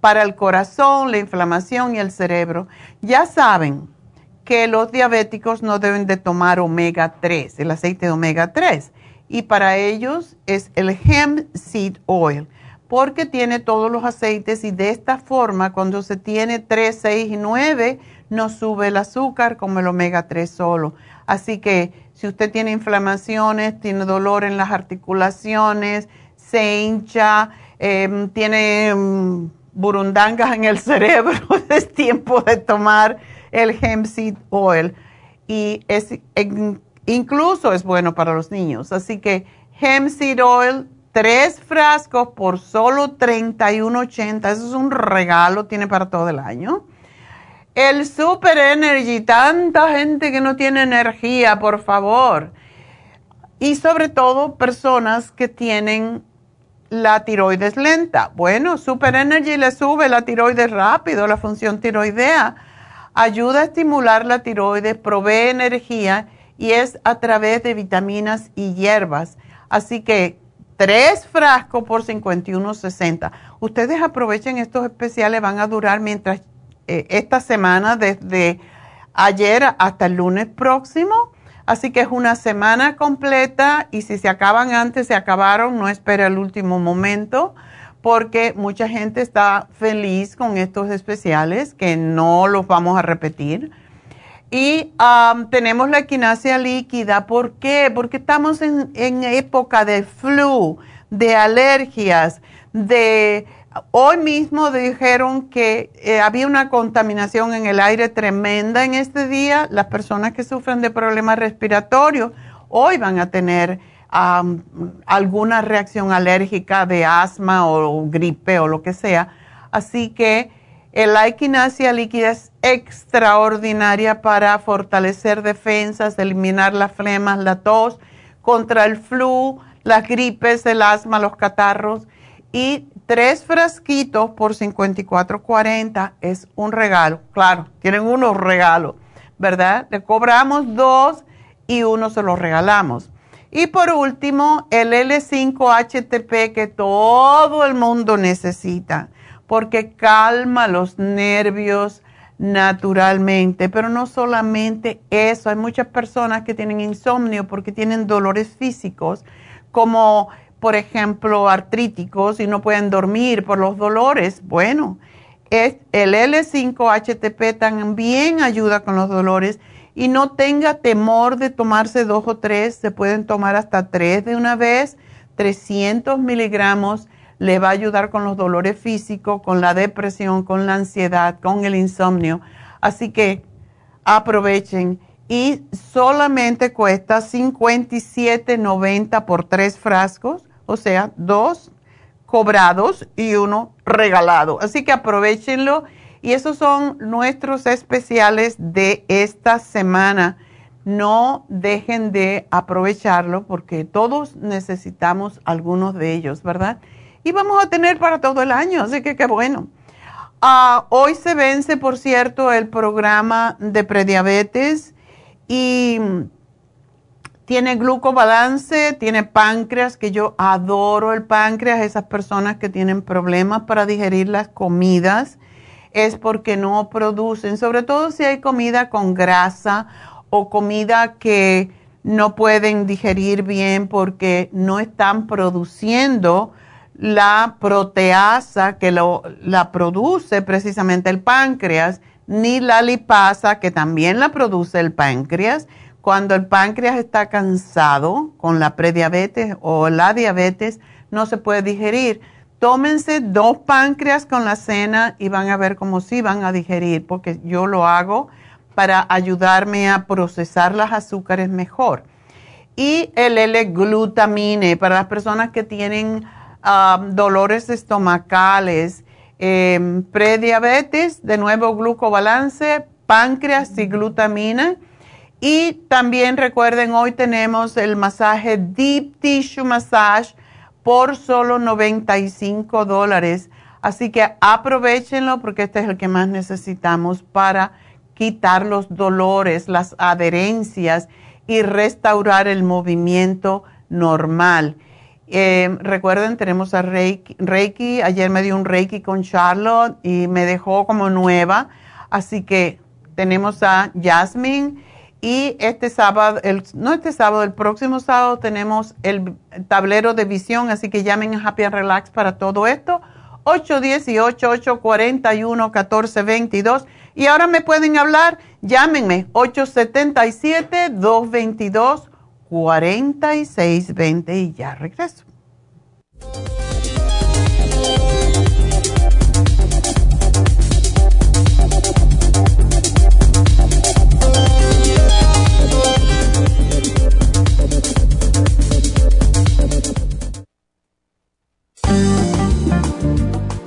[SPEAKER 1] para el corazón, la inflamación y el cerebro. Ya saben que los diabéticos no deben de tomar omega 3, el aceite de omega 3 y para ellos es el hemp seed oil. porque tiene todos los aceites y de esta forma cuando se tiene 3, 6 y 9 no sube el azúcar como el omega 3 solo. Así que si usted tiene inflamaciones, tiene dolor en las articulaciones, se hincha, em, tiene em, burundangas en el cerebro, es tiempo de tomar el hemp seed oil y es incluso es bueno para los niños. Así que hemp seed oil tres frascos por solo $31.80. Eso es un regalo, tiene para todo el año. El Super Energy, tanta gente que no tiene energía, por favor. Y sobre todo personas que tienen la tiroides lenta. Bueno, Super Energy le sube la tiroides rápido, la función tiroidea. Ayuda a estimular la tiroides, provee energía y es a través de vitaminas y hierbas. Así que tres frascos por 51.60. Ustedes aprovechen estos especiales, van a durar mientras eh, esta semana, desde ayer hasta el lunes próximo. Así que es una semana completa y si se acaban antes, se acabaron, no espere el último momento porque mucha gente está feliz con estos especiales que no los vamos a repetir. Y tenemos la equinacia líquida. ¿Por qué? Porque estamos en, época de flu, de alergias, de... Hoy mismo dijeron que eh, había una contaminación en el aire tremenda en este día. Las personas que sufren de problemas respiratorios hoy van a tener alguna reacción alérgica de asma o gripe o lo que sea. Así que la equinacia líquida es extraordinaria para fortalecer defensas, eliminar las flemas, la tos, contra el flu, las gripes, el asma, los catarros. Y tres frasquitos por 54.40 es un regalo. Claro, tienen unos regalos, ¿verdad? Le cobramos dos y uno se los regalamos. Y por último, el L5-HTP que todo el mundo necesita porque calma los nervios naturalmente, pero no solamente eso, hay muchas personas que tienen insomnio porque tienen dolores físicos, como por ejemplo artríticos y no pueden dormir por los dolores. Bueno, el L5-HTP también ayuda con los dolores y no tenga temor de tomarse dos o tres, se pueden tomar hasta tres de una vez, 300 miligramos le va a ayudar con los dolores físicos, con la depresión, con la ansiedad, con el insomnio. Así que aprovechen y solamente cuesta 57.90 por tres frascos, o sea, dos cobrados y uno regalado. Así que aprovechenlo y esos son nuestros especiales de esta semana. No dejen de aprovecharlo porque todos necesitamos algunos de ellos, ¿verdad? Y vamos a tener para todo el año, así que qué bueno. Ah, hoy se vence, por cierto, el programa de prediabetes y tiene glucobalance, tiene páncreas, que yo adoro el páncreas, esas personas que tienen problemas para digerir las comidas es porque no producen, sobre todo si hay comida con grasa o comida que no pueden digerir bien porque no están produciendo la proteasa que la produce precisamente el páncreas, ni la lipasa que también la produce el páncreas. Cuando el páncreas está cansado con la prediabetes o la diabetes, no se puede digerir. Tómense dos páncreas con la cena y van a ver cómo sí van a digerir, porque yo lo hago para ayudarme a procesar las azúcares mejor. Y el L-glutamine para las personas que tienen dolores estomacales, em, prediabetes, de nuevo glucobalance, páncreas y glutamina. Y también recuerden, hoy tenemos el masaje Deep Tissue Massage por solo 95 dólares. Así que aprovechenlo porque este es el que más necesitamos para quitar los dolores, las adherencias y restaurar el movimiento normal. Eh, recuerden, tenemos a Reiki, Ayer me dio un Reiki con Charlotte y me dejó como nueva. Así que tenemos a Jasmine Y este sábado, el, no este sábado, el próximo sábado tenemos el tablero de visión, así que llamen a Happy and Relax para todo esto. 818-841-1422. Y ahora me pueden hablar, llámenme 877-222-4620 y ya regreso.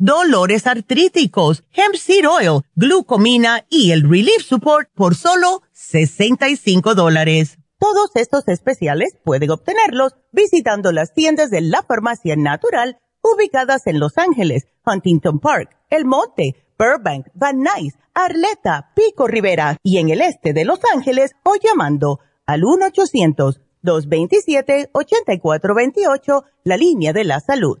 [SPEAKER 3] dolores artríticos, hemp seed oil, glucomina y el relief support por solo 65 dólares. Todos estos especiales pueden obtenerlos visitando las tiendas de la farmacia natural ubicadas en Los Ángeles, Huntington Park, El Monte, Burbank, Van Nuys, Arleta, Pico Rivera y en el este de Los Ángeles o llamando al 1-800-227-8428, la línea de la salud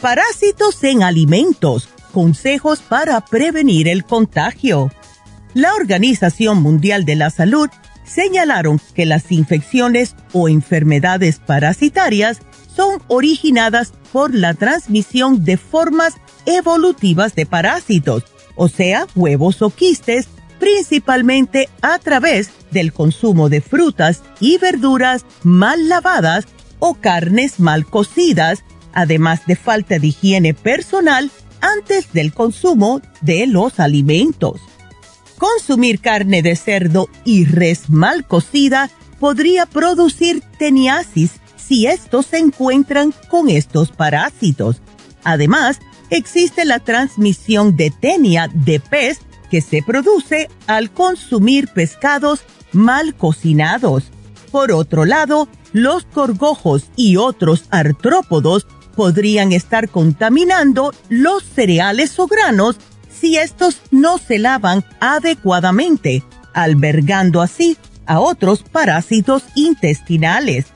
[SPEAKER 3] Parásitos en alimentos. Consejos para prevenir el contagio. La Organización Mundial de la Salud señalaron que las infecciones o enfermedades parasitarias son originadas por la transmisión de formas evolutivas de parásitos, o sea, huevos o quistes, principalmente a través del consumo de frutas y verduras mal lavadas o carnes mal cocidas además de falta de higiene personal antes del consumo de los alimentos. Consumir carne de cerdo y res mal cocida podría producir teniasis si estos se encuentran con estos parásitos. Además, existe la transmisión de tenia de pez que se produce al consumir pescados mal cocinados. Por otro lado, los corgojos y otros artrópodos podrían estar contaminando los cereales o granos si estos no se lavan adecuadamente, albergando así a otros parásitos intestinales.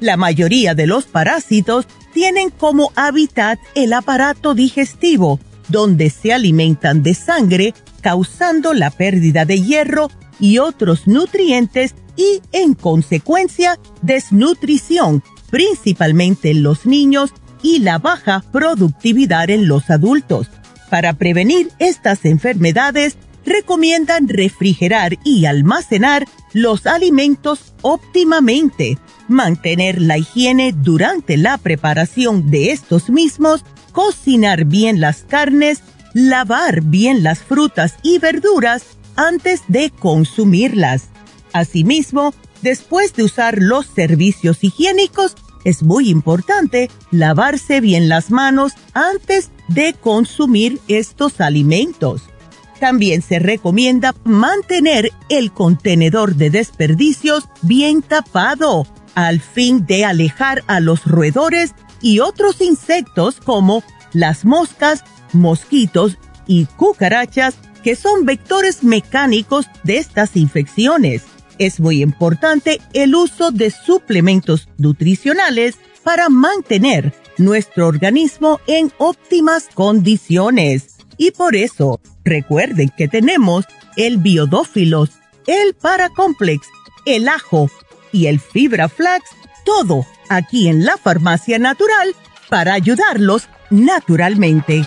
[SPEAKER 3] La mayoría de los parásitos tienen como hábitat el aparato digestivo, donde se alimentan de sangre, causando la pérdida de hierro y otros nutrientes y, en consecuencia, desnutrición, principalmente en los niños y la baja productividad en los adultos. Para prevenir estas enfermedades, recomiendan refrigerar y almacenar los alimentos óptimamente, mantener la higiene durante la preparación de estos mismos, cocinar bien las carnes, lavar bien las frutas y verduras, antes de consumirlas. Asimismo, después de usar los servicios higiénicos, es muy importante lavarse bien las manos antes de consumir estos alimentos. También se recomienda mantener el contenedor de desperdicios bien tapado al fin de alejar a los roedores y otros insectos como las moscas, mosquitos y cucarachas que son vectores mecánicos de estas infecciones. Es muy importante el uso de suplementos nutricionales para mantener nuestro organismo en óptimas condiciones. Y por eso, recuerden que tenemos el biodófilos, el paracomplex, el ajo y el fibra flax, todo aquí en la farmacia natural para ayudarlos naturalmente.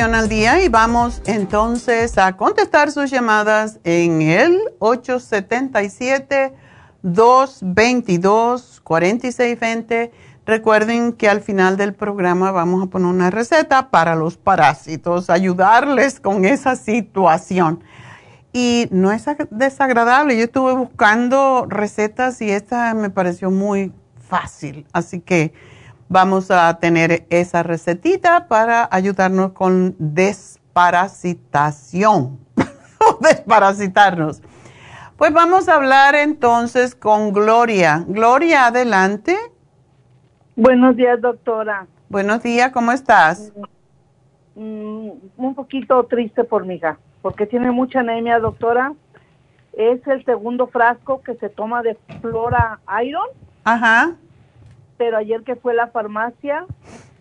[SPEAKER 1] Al Día y vamos entonces a contestar sus llamadas en el 877-222-4620. Recuerden que al final del programa vamos a poner una receta para los parásitos, ayudarles con esa situación. Y no es desagradable, yo estuve buscando recetas y esta me pareció muy fácil, así que vamos a tener esa recetita para ayudarnos con desparasitación desparasitarnos. Pues vamos a hablar entonces con Gloria. Gloria, adelante.
[SPEAKER 4] Buenos días, doctora.
[SPEAKER 1] Buenos días, ¿cómo estás?
[SPEAKER 4] Mm, un poquito triste por mi hija, porque tiene mucha anemia, doctora. Es el segundo frasco que se toma de Flora Iron.
[SPEAKER 1] Ajá
[SPEAKER 4] pero ayer que fue a la farmacia,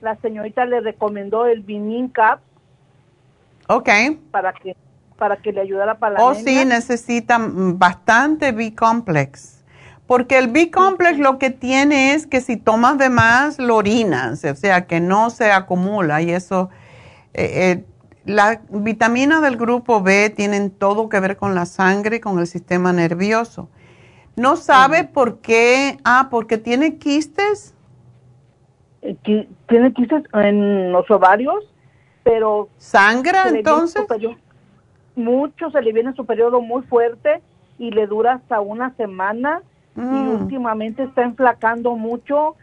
[SPEAKER 4] la señorita le recomendó el Vinin Cap.
[SPEAKER 1] Ok.
[SPEAKER 4] Para que, para que le ayudara para la
[SPEAKER 1] Oh, sí, necesita bastante B-complex. Porque el B-complex lo que tiene es que si tomas de más, lo orinas, o sea, que no se acumula y eso... Eh, eh, las vitaminas del grupo B tienen todo que ver con la sangre y con el sistema nervioso. ¿No sabe por qué? Ah, porque tiene quistes.
[SPEAKER 4] Eh, tiene quistes en los ovarios, pero...
[SPEAKER 1] ¿Sangra entonces?
[SPEAKER 4] mucho, se le viene su periodo muy fuerte y le dura hasta una semana y mm. últimamente está enflacando mucho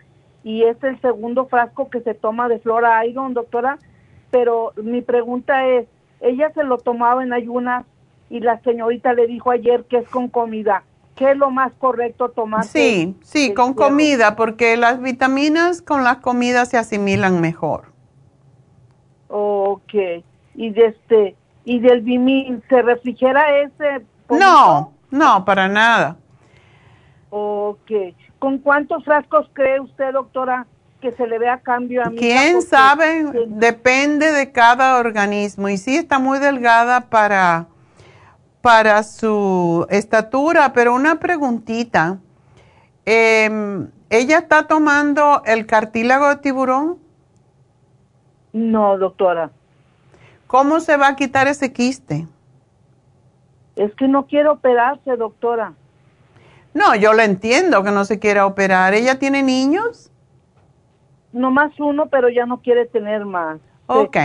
[SPEAKER 4] y es el segundo frasco que se toma de Flora Iron, doctora. Pero mi pregunta es, ella se lo tomaba en ayunas y la señorita le dijo ayer que es con comida. ¿Qué es lo más correcto tomar?
[SPEAKER 1] Sí, sí, con comida, porque las vitaminas con las comidas se asimilan mejor.
[SPEAKER 4] Ok. Y de este y del bimil, ¿se refrigera ese
[SPEAKER 1] No, no, para nada.
[SPEAKER 4] Ok. ¿Con cuántos frascos cree usted, doctora, que se le vea cambio a mí?
[SPEAKER 1] ¿Quién sabe? Depende de cada organismo. Y sí está muy delgada para, para su estatura, pero una preguntita. Em, ¿Ella está tomando el cartílago de tiburón?
[SPEAKER 4] No, doctora.
[SPEAKER 1] ¿Cómo se va a quitar ese quiste?
[SPEAKER 4] Es que no quiere operarse, doctora.
[SPEAKER 1] No, yo lo entiendo que no se quiera operar. ¿Ella tiene niños?
[SPEAKER 4] No más uno, pero ya no quiere tener más.
[SPEAKER 1] Ok.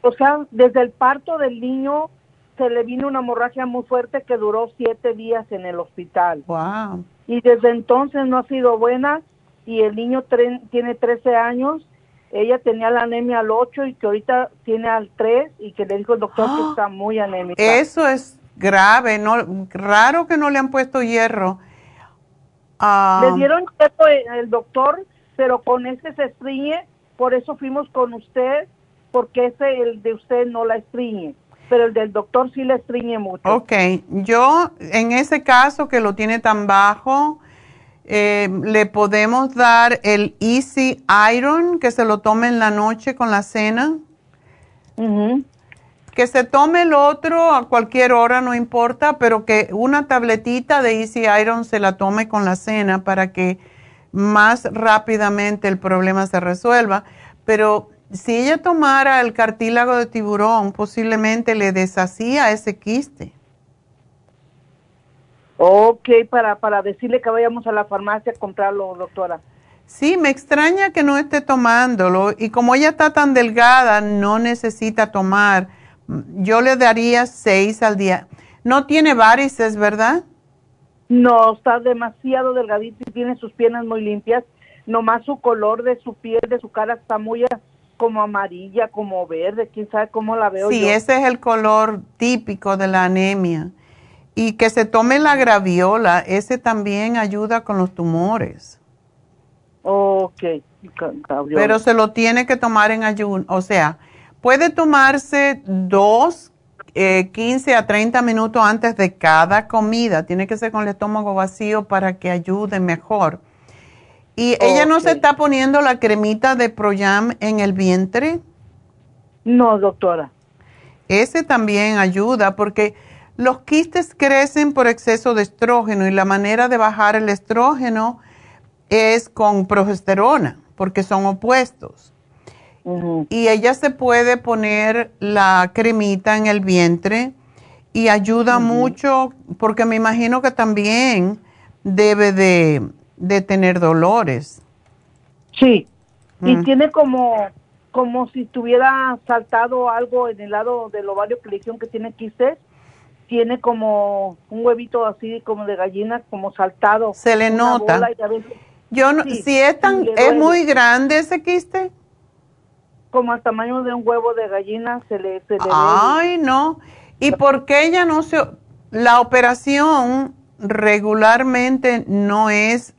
[SPEAKER 4] O sea, desde el parto del niño se le vino una hemorragia muy fuerte que duró siete días en el hospital.
[SPEAKER 1] Wow.
[SPEAKER 4] Y desde entonces no ha sido buena y el niño tiene 13 años ella tenía la anemia al 8 y que ahorita tiene al 3 y que le dijo el doctor que está muy anémica.
[SPEAKER 1] Eso es grave, no raro que no le han puesto hierro.
[SPEAKER 4] Ah. le dieron hierro el doctor, pero con ese se estriñe, por eso fuimos con usted, porque ese el de usted no la estriñe, pero el del doctor sí le estriñe mucho.
[SPEAKER 1] Ok, yo en ese caso que lo tiene tan bajo, eh, le podemos dar el Easy Iron, que se lo tome en la noche con la cena. Que se tome el otro a cualquier hora, no importa, pero que una tabletita de Easy Iron se la tome con la cena para que más rápidamente el problema se resuelva. Pero si ella tomara el cartílago de tiburón, posiblemente le deshacía ese quiste.
[SPEAKER 4] Ok, para, para decirle que vayamos a la farmacia a comprarlo, doctora.
[SPEAKER 1] Sí, me extraña que no esté tomándolo y como ella está tan delgada, no necesita tomar. Yo le daría seis al día. No tiene varices, ¿verdad?
[SPEAKER 4] No, está demasiado delgadita y tiene sus piernas muy limpias. Nomás su color de su piel, de su cara está muy como amarilla, como verde, quién sabe cómo la veo.
[SPEAKER 1] Sí, ese es el color típico de la anemia. Y que se tome la graviola, ese también ayuda con los tumores.
[SPEAKER 4] Ok,
[SPEAKER 1] Pero se lo tiene que tomar en ayuno, o sea, puede tomarse dos, eh, 15 a 30 minutos antes de cada comida. Tiene que ser con el estómago vacío para que ayude mejor. ¿Y ella no se está poniendo la cremita de Proyam en el vientre?
[SPEAKER 4] No, doctora.
[SPEAKER 1] Ese también ayuda porque los quistes crecen por exceso de estrógeno y la manera de bajar el estrógeno es con progesterona, porque son opuestos. Y ella se puede poner la cremita en el vientre y ayuda mucho, porque me imagino que también debe de, tener dolores.
[SPEAKER 4] Sí, y tiene como, como si tuviera saltado algo en el lado del ovario que le dijeron que tiene quistes tiene como un huevito así como de gallina, como saltado.
[SPEAKER 1] Se le nota. Yo no, si es tan, es muy grande ese quiste.
[SPEAKER 4] Como al tamaño de un huevo de gallina se le, se
[SPEAKER 1] Ay, no. ¿Y por qué ella no se, la operación regularmente no es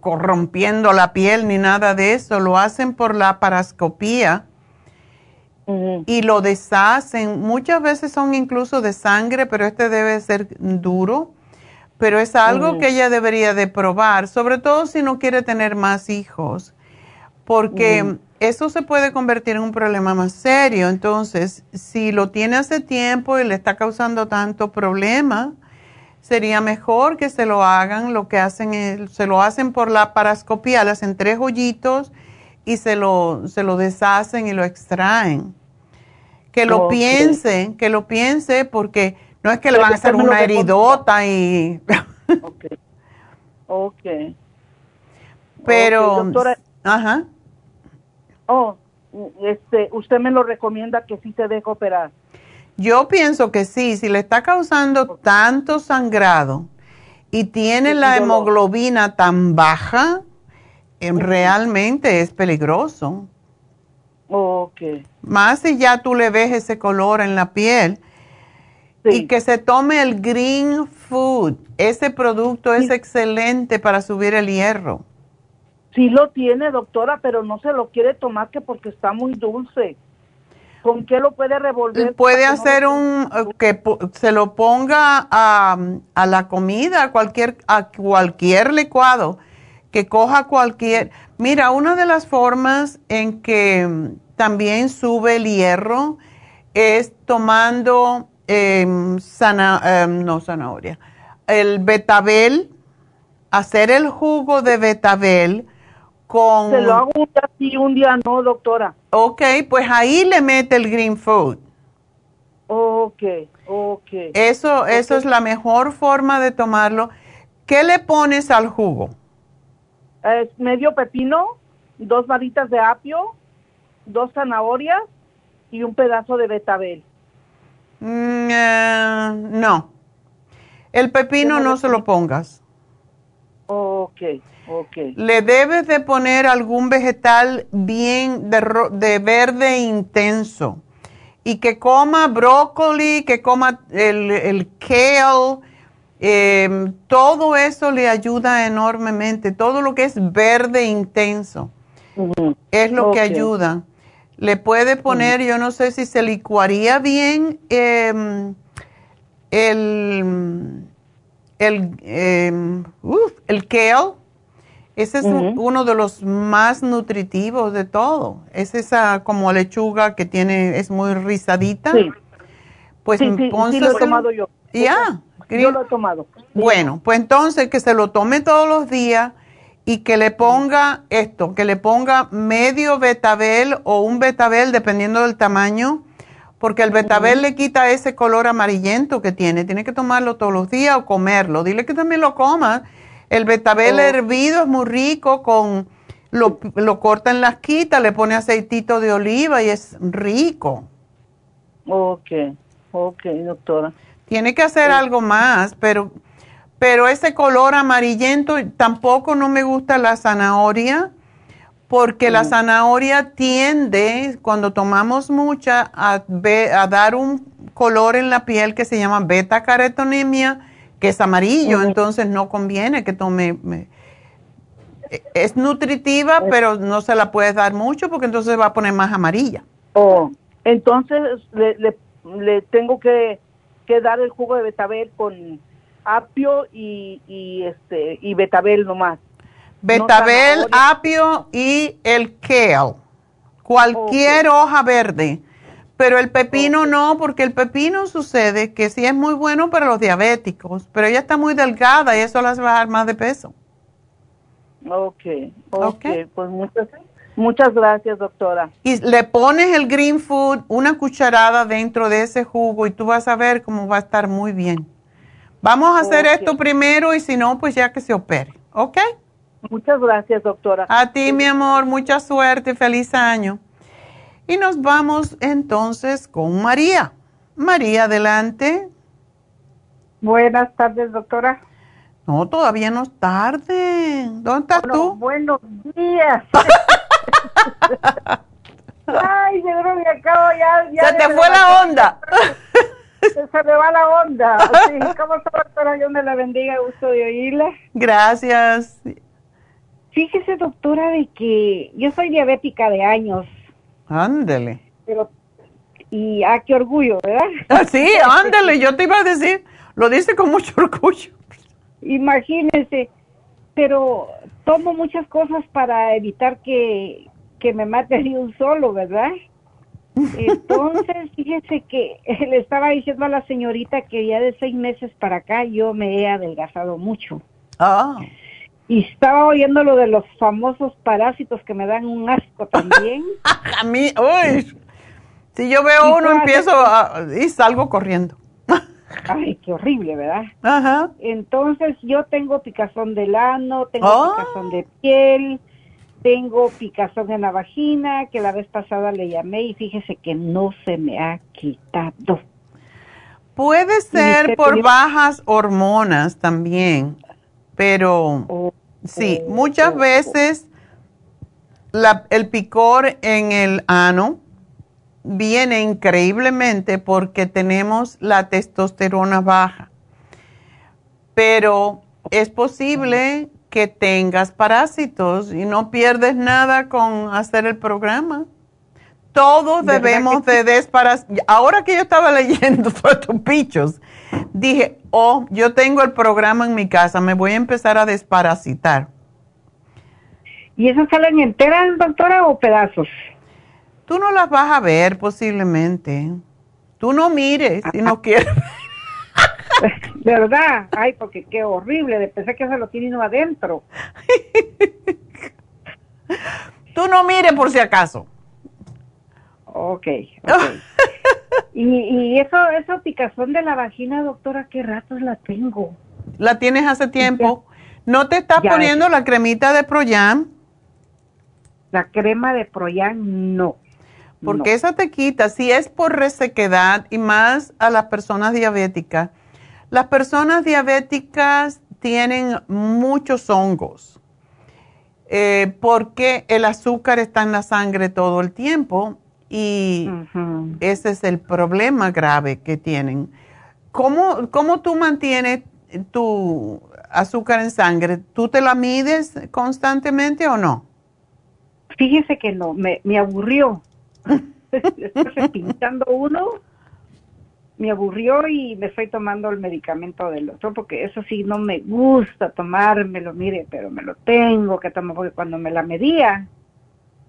[SPEAKER 1] corrompiendo la piel ni nada de eso, lo hacen por la parascopía y lo deshacen. Muchas veces son incluso de sangre, pero este debe ser duro. Pero es algo que ella debería de probar, sobre todo si no quiere tener más hijos, porque eso se puede convertir en un problema más serio. Entonces, si lo tiene hace tiempo y le está causando tanto problema, sería mejor que se lo hagan. Lo que hacen es, se lo hacen por la parascopía, le hacen tres hoyitos y se lo, se lo deshacen y lo extraen. Que lo piense, que lo piense porque no es que le van a hacer una heridota y...
[SPEAKER 4] ok. Ok.
[SPEAKER 1] Pero... doctora, ajá.
[SPEAKER 4] Oh, este, usted me lo recomienda que sí se deje operar.
[SPEAKER 1] Yo pienso que sí, si le está causando tanto sangrado y tiene la hemoglobina tan baja, realmente es peligroso.
[SPEAKER 4] Ok.
[SPEAKER 1] Más si ya tú le ves ese color en la piel. Y que se tome el Green Food. Ese producto es excelente para subir el hierro.
[SPEAKER 4] Sí lo tiene, doctora, pero no se lo quiere tomar que porque está muy dulce. ¿Con qué lo puede revolver?
[SPEAKER 1] Puede
[SPEAKER 4] no
[SPEAKER 1] hacer un, eh, que se lo ponga a, a la comida, a cualquier, a cualquier licuado, que coja cualquier. Mira, una de las formas en que también sube el hierro es tomando sana- em, no zanahoria, el betabel, hacer el jugo de betabel con...
[SPEAKER 4] Se lo hago un día sí, un día no, doctora.
[SPEAKER 1] Ok, pues ahí le mete el green food.
[SPEAKER 4] Ok, ok.
[SPEAKER 1] Eso, eso es la mejor forma de tomarlo. ¿Qué le pones al jugo?
[SPEAKER 4] Es medio pepino, dos varitas de apio, dos zanahorias y un pedazo de betabel.
[SPEAKER 1] Mm, eh, no. El pepino no se lo pongas.
[SPEAKER 4] Ok,
[SPEAKER 1] Le debes de poner algún vegetal bien de, verde intenso. Y que coma brócoli, que coma el, el kale. eh, todo eso le ayuda enormemente. Todo lo que es verde intenso. es lo que ayuda. Le puede poner, yo no sé si se licuaría bien em, el, el, em, el kale. Ese es uno de los más nutritivos de todo. Es esa como lechuga que tiene, es muy rizadita.
[SPEAKER 4] Sí,
[SPEAKER 1] Pues
[SPEAKER 4] sí, sí, sí lo he tomado yo.
[SPEAKER 1] Ya.
[SPEAKER 4] Yo lo he tomado.
[SPEAKER 1] Bueno, pues entonces que se lo tome todos los días y que le ponga esto, que le ponga medio betabel o un betabel dependiendo del tamaño, porque el betabel le quita ese color amarillento que tiene. Tiene que tomarlo todos los días o comerlo. Dile que también lo coma. El betabel
[SPEAKER 4] Oh.
[SPEAKER 1] hervido es muy rico con lo, lo corta en las quitas, le pone aceitito de oliva y es rico.
[SPEAKER 4] Ok, ok, doctora.
[SPEAKER 1] Tiene que hacer algo más, pero, pero ese color amarillento tampoco no me gusta la zanahoria, porque la zanahoria tiende, cuando tomamos mucha, a, a dar un color en la piel que se llama beta carotenemia, que es amarillo, entonces no conviene que tome. me- e- es nutritiva, pero no se la puedes dar mucho porque entonces va a poner más amarilla.
[SPEAKER 4] Oh, entonces le, le, le tengo que, que dar el jugo de betabel con apio y, y este y betabel nomás.
[SPEAKER 1] Betabel, apio y el kale. Cualquier hoja verde. Pero el pepino no, porque el pepino sucede que sí es muy bueno para los diabéticos, pero ella está muy delgada y eso la hace bajar más de peso.
[SPEAKER 4] Ok, ok,
[SPEAKER 1] Ok.
[SPEAKER 4] pues muchas, muchas gracias, doctora.
[SPEAKER 1] Y le pones el green food, una cucharada dentro de ese jugo y tú vas a ver cómo va a estar muy bien. Vamos a hacer esto primero y si no, pues ya que se opere. ¿Ok?
[SPEAKER 4] Muchas gracias, doctora.
[SPEAKER 1] A ti, mi amor, mucha suerte, feliz año. Y nos vamos entonces con María. María, adelante.
[SPEAKER 5] Buenas tardes, doctora.
[SPEAKER 1] No, todavía no es tarde. ¿Dónde estás
[SPEAKER 5] Bueno,
[SPEAKER 1] tú?
[SPEAKER 5] buenos días. Ay, seguro que acabo ya. ya
[SPEAKER 1] Se te fue la onda.
[SPEAKER 5] Se me va la onda. Sí, ¿Cómo está, doctora? Dios me la bendiga, gusto de oírla.
[SPEAKER 1] Gracias.
[SPEAKER 5] Fíjese, doctora, de que yo soy diabética de años,
[SPEAKER 1] Ándele.
[SPEAKER 5] pero. Y ah, qué orgullo, ¿verdad?
[SPEAKER 1] Ah, Sí, ándele, yo te iba a decir. Lo dice con mucho orgullo.
[SPEAKER 5] Imagínese, pero tomo muchas cosas para evitar que, que me mate de un solo, ¿verdad? Entonces, fíjese que le estaba diciendo a la señorita que ya de seis meses para acá yo me he adelgazado mucho.
[SPEAKER 1] Ah,
[SPEAKER 5] Y estaba oyendo lo de los famosos parásitos que me dan un asco también.
[SPEAKER 1] a mí, uy. Si yo veo
[SPEAKER 5] Y
[SPEAKER 1] uno, empiezo a, y salgo corriendo.
[SPEAKER 5] Ay, qué horrible, ¿verdad?
[SPEAKER 1] Ajá.
[SPEAKER 5] Entonces yo tengo picazón del ano, tengo
[SPEAKER 1] Oh.
[SPEAKER 5] picazón de piel, tengo picazón en la vagina, que la vez pasada le llamé y fíjese que no se me ha quitado.
[SPEAKER 1] Puede ser por bajas hormonas también, pero
[SPEAKER 5] Oh,
[SPEAKER 1] sí,
[SPEAKER 5] oh,
[SPEAKER 1] muchas
[SPEAKER 5] oh,
[SPEAKER 1] veces la- el picor en el ano viene increíblemente porque tenemos la testosterona baja. Pero es posible que tengas parásitos y no pierdes nada con hacer el programa. todos debemos de desparasitar. Ahora que yo estaba leyendo todos estos pichos, dije, oh, yo tengo el programa en mi casa, me voy a empezar a desparasitar.
[SPEAKER 5] ¿Y esas salen enteras, doctora, o pedazos?
[SPEAKER 1] Tú no las vas a ver posiblemente. Tú no mires si no quieres.
[SPEAKER 5] ¿Verdad? Ay, porque qué horrible. Pensé que se lo tiene uno adentro.
[SPEAKER 1] Tú no mires por si acaso.
[SPEAKER 5] Ok, y, y eso, esa picazón de la vagina, doctora, ¿qué ratos la tengo?
[SPEAKER 1] ¿La tienes hace tiempo? ¿No te estás poniendo la cremita de Proyam?
[SPEAKER 5] La crema de Proyam, no.
[SPEAKER 1] Porque esa te quita, si es por resequedad y más a las personas diabéticas. Las personas diabéticas tienen muchos hongos eh, porque el azúcar está en la sangre todo el tiempo y ese es el problema grave que tienen. ¿Cómo, ¿Cómo tú mantienes tu azúcar en sangre? ¿Tú te la mides constantemente o no?
[SPEAKER 5] Fíjese que no, me, me aburrió. Estoy pintando uno, me aburrió y me estoy tomando el medicamento del otro, porque eso sí no me gusta tomármelo, mire, pero me lo tengo que tomar, porque cuando me la medía,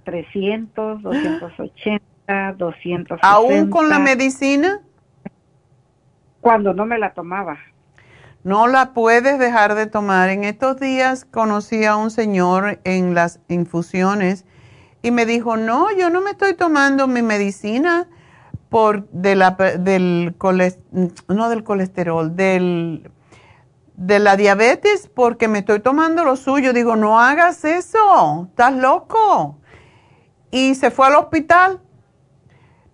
[SPEAKER 5] 300, 280, 260.
[SPEAKER 1] ¿Aún con la medicina?
[SPEAKER 5] Cuando no me la tomaba.
[SPEAKER 1] No la puedes dejar de tomar. En estos días conocí a un señor en las infusiones y me dijo, no, yo no me estoy tomando mi medicina por de la, del no del colesterol, del, de la diabetes porque me estoy tomando lo suyo. Digo, no hagas eso, estás loco. Y se fue al hospital.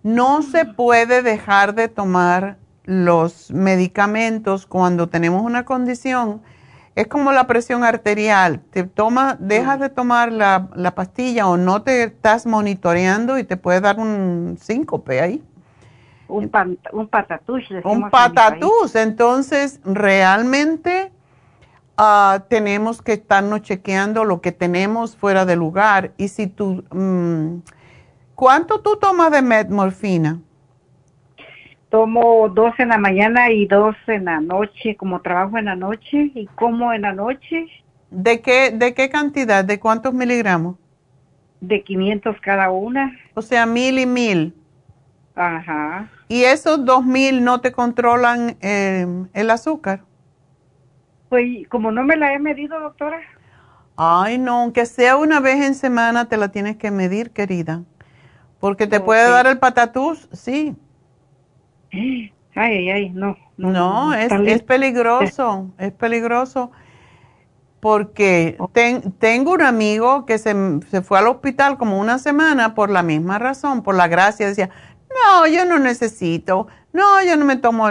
[SPEAKER 1] No se puede dejar de tomar los medicamentos cuando tenemos una condición es como la presión arterial. Te toma, dejas de tomar la, pastilla o no te estás monitoreando y te puede dar un síncope ahí.
[SPEAKER 5] Un, un patatús.
[SPEAKER 1] Un patatús. Entonces, realmente ah, tenemos que estarnos chequeando lo que tenemos fuera de lugar. Y si tú, mm, ¿cuánto tú tomas de metmorfina?
[SPEAKER 5] tomo dos en la mañana y dos en la noche, como trabajo en la noche y como en la noche.
[SPEAKER 1] ¿De qué, de qué cantidad? ¿De cuántos miligramos?
[SPEAKER 5] De 500 cada una.
[SPEAKER 1] O sea, mil y mil.
[SPEAKER 5] Ajá.
[SPEAKER 1] ¿Y esos dos mil no te controlan eh, el azúcar?
[SPEAKER 5] Pues como no me la he medido, doctora.
[SPEAKER 1] Ay, no, aunque sea una vez en semana te la tienes que medir, querida. Porque te puede dar el patatús, sí.
[SPEAKER 5] Ay, ay, ay, no.
[SPEAKER 1] No, es, es, peligroso, es peligroso. Porque tengo un amigo que se, se, fue al hospital como una semana por la misma razón, por la gracia. Decía, no, yo no necesito, no, yo no me tomo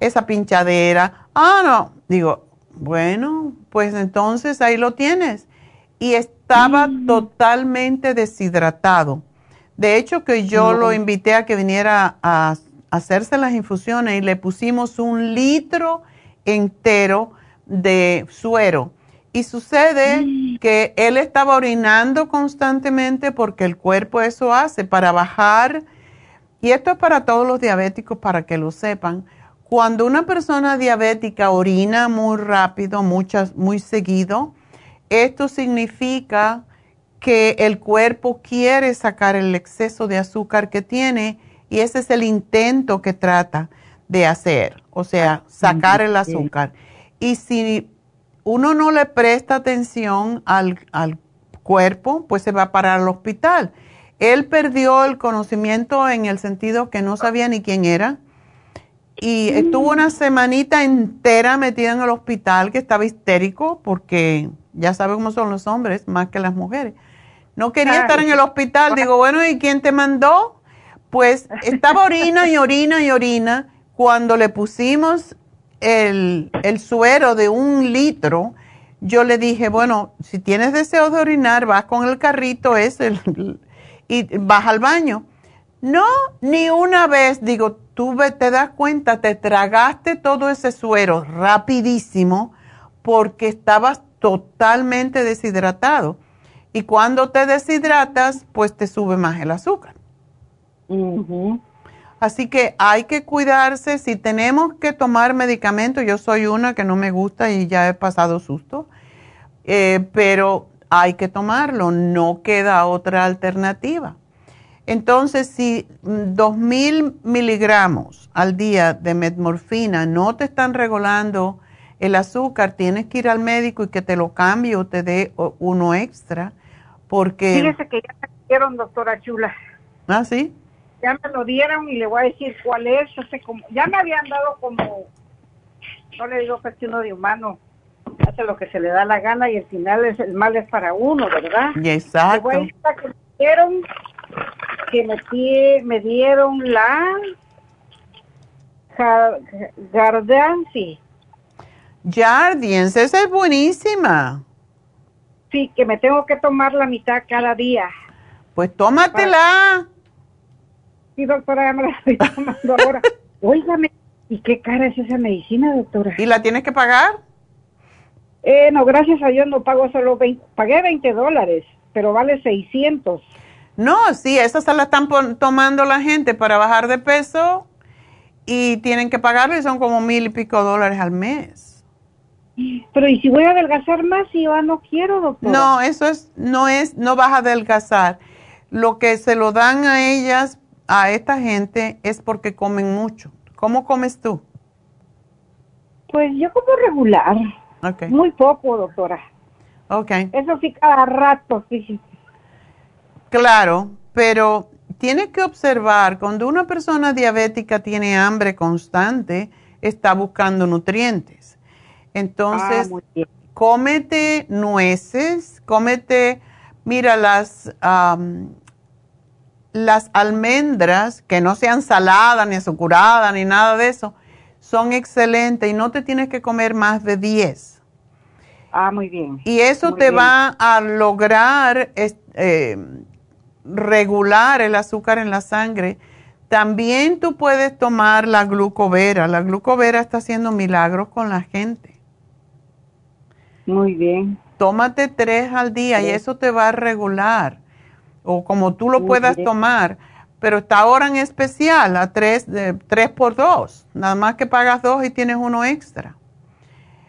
[SPEAKER 1] esa pinchadera. Ah, no. Digo, bueno, pues entonces ahí lo tienes. Y estaba mm. totalmente deshidratado. De hecho, que yo lo invité a que viniera a hacerse las infusiones y le pusimos un litro entero de suero. Y sucede mm. que él estaba orinando constantemente porque el cuerpo eso hace para bajar. Y esto es para todos los diabéticos, para que lo sepan. Cuando una persona diabética orina muy rápido, muchas, muy seguido, esto significa que el cuerpo quiere sacar el exceso de azúcar que tiene y ese es el intento que trata de hacer, o sea, sacar el azúcar. Y si uno no le presta atención al, cuerpo, pues se va a parar al hospital. Él perdió el conocimiento en el sentido que no sabía ni quién era y estuvo una semanita entera metida en el hospital que estaba histérico porque ya sabe cómo son los hombres más que las mujeres. No quería estar en el hospital. Digo, bueno, ¿y quién te mandó? Pues estaba orina y orina y orina. Cuando le pusimos el, suero de un litro, yo le dije, bueno, si tienes deseo de orinar, vas con el carrito ese y vas al baño. No, ni una vez, digo, tú te das cuenta, te tragaste todo ese suero rapidísimo porque estabas totalmente deshidratado. Y cuando te deshidratas, pues te sube más el azúcar. Así que hay que cuidarse. Si tenemos que tomar medicamentos, yo soy una que no me gusta y ya he pasado susto, eh, pero hay que tomarlo, no queda otra alternativa. Entonces, si 2.000 miligramos al día de metmorfina no te están regulando el azúcar, tienes que ir al médico y que te lo cambie o te dé uno extra, porque...
[SPEAKER 5] Fíjese que ya me dieron, doctora Chula.
[SPEAKER 1] ¿Ah, sí?
[SPEAKER 5] Ya me lo dieron y le voy a decir cuál es. como, ya me habían dado como, no le digo que es uno de humano, hace lo que se le da la gana y al final es el mal es para uno, ¿verdad?
[SPEAKER 1] Exacto.
[SPEAKER 5] que me dieron, que me, dieron la Gardancy.
[SPEAKER 1] Jardians, esa es buenísima.
[SPEAKER 5] Sí, que me tengo que tomar la mitad cada día.
[SPEAKER 1] Pues tómatela.
[SPEAKER 5] Sí, doctora, ya me la estoy tomando ahora. Óigame, ¿y qué cara es esa medicina, doctora?
[SPEAKER 1] ¿Y la tienes que pagar?
[SPEAKER 5] Eh, no, gracias a Dios no pago solo 20, pagué 20 dólares, pero vale 600.
[SPEAKER 1] No, sí, esa se la están tomando la gente para bajar de peso y tienen que pagarlo y son como mil y pico dólares al mes.
[SPEAKER 5] Pero ¿y si voy a adelgazar más y yo no quiero, doctora?
[SPEAKER 1] No, eso es, no es, no vas a adelgazar. Lo que se lo dan a ellas, a esta gente, es porque comen mucho. ¿Cómo comes tú?
[SPEAKER 5] Pues yo como regular. Muy poco, doctora.
[SPEAKER 1] Ok.
[SPEAKER 5] Eso sí, cada rato, sí.
[SPEAKER 1] Claro, pero tiene que observar, cuando una persona diabética tiene hambre constante, está buscando nutrientes. Entonces, ah, cómete nueces, cómete, mira, las, las almendras, que no sean saladas, ni azucaradas, ni nada de eso, son excelentes y no te tienes que comer más de 10.
[SPEAKER 5] Ah, muy bien.
[SPEAKER 1] Y eso te va a lograr eh, regular el azúcar en la sangre. También tú puedes tomar la glucovera. La glucovera está haciendo milagros con la gente.
[SPEAKER 5] Muy bien.
[SPEAKER 1] Tómate tres al día y eso te va a regular. O como tú lo puedas tomar. Pero está ahora en especial a tres, tres por dos. Nada más que pagas dos y tienes uno extra.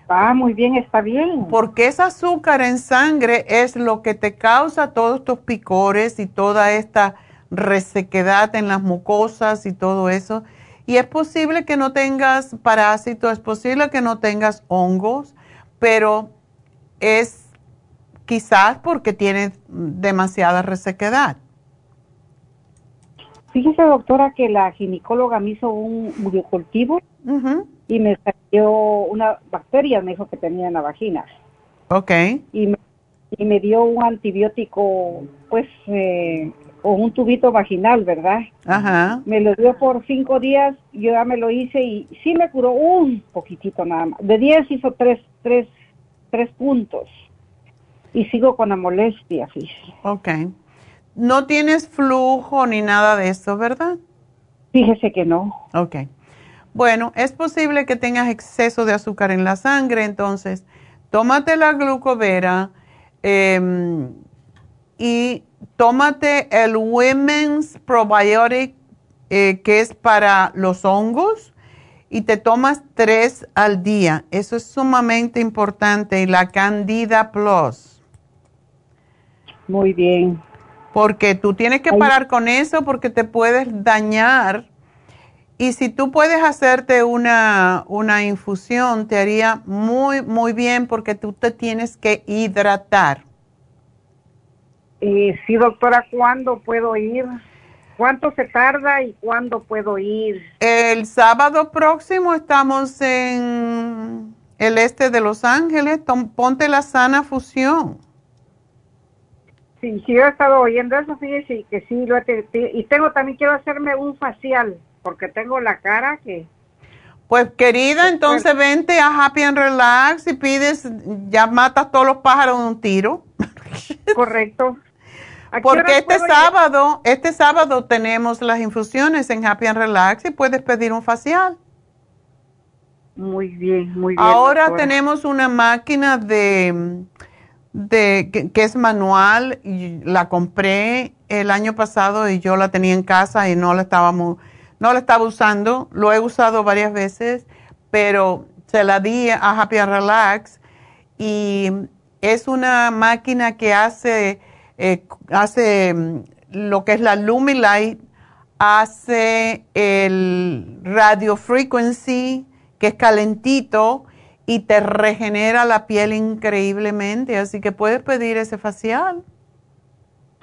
[SPEAKER 5] Ah, muy bien, está bien.
[SPEAKER 1] Porque ese azúcar en sangre es lo que te causa todos estos picores y toda esta resequedad en las mucosas y todo eso. Y es posible que no tengas parásitos, es posible que no tengas hongos, pero es quizás porque tienes demasiada resequedad.
[SPEAKER 5] Fíjese, doctora, que la ginecóloga me hizo un biocultivo y me salió una bacteria, me dijo que tenía en la vagina.
[SPEAKER 1] Ok.
[SPEAKER 5] Y me, y me dio un antibiótico, pues, eh, o un tubito vaginal, ¿verdad?
[SPEAKER 1] Ajá.
[SPEAKER 5] Me lo dio por cinco días, yo ya me lo hice y sí me curó un poquitito nada más. De diez hizo tres, tres, tres puntos. Y sigo con la molestia, sí.
[SPEAKER 1] Ok. No tienes flujo ni nada de eso, ¿verdad?
[SPEAKER 5] Fíjese que no.
[SPEAKER 1] Ok. Bueno, es posible que tengas exceso de azúcar en la sangre, entonces tómate la glucovera em, y tómate el Women's Probiotic eh, que es para los hongos y te tomas tres al día. Eso es sumamente importante. Y la Candida Plus.
[SPEAKER 5] Muy bien.
[SPEAKER 1] Porque tú tienes que parar con eso porque te puedes dañar y si tú puedes hacerte una, una infusión, te haría muy, muy bien porque tú te tienes que hidratar.
[SPEAKER 5] Y sí, doctora, ¿cuándo puedo ir? ¿Cuánto se tarda y cuándo puedo ir?
[SPEAKER 1] El sábado próximo estamos en el este de Los Ángeles. Ponte la sana fusión.
[SPEAKER 5] Sí, sí, yo he estado oyendo eso, fíjese que sí, lo y tengo también, quiero hacerme un facial porque tengo la cara que...
[SPEAKER 1] Pues querida, entonces vente a Happy and Relax y pides, ya matas todos los pájaros de un tiro.
[SPEAKER 5] Correcto.
[SPEAKER 1] Porque este sábado, este sábado tenemos las infusiones en Happy and Relax y puedes pedir un facial.
[SPEAKER 5] Muy bien, muy bien.
[SPEAKER 1] Ahora tenemos una máquina de, de, que, es manual. Y la compré el año pasado y yo la tenía en casa y no la, estábamos, no la estaba usando. Lo he usado varias veces, pero se la di a Happy and Relax y es una máquina que hace, eh, hace mm, lo que es la Lumilight, hace el radio frequency, que es calentito, y te regenera la piel increíblemente, así que puedes pedir ese facial.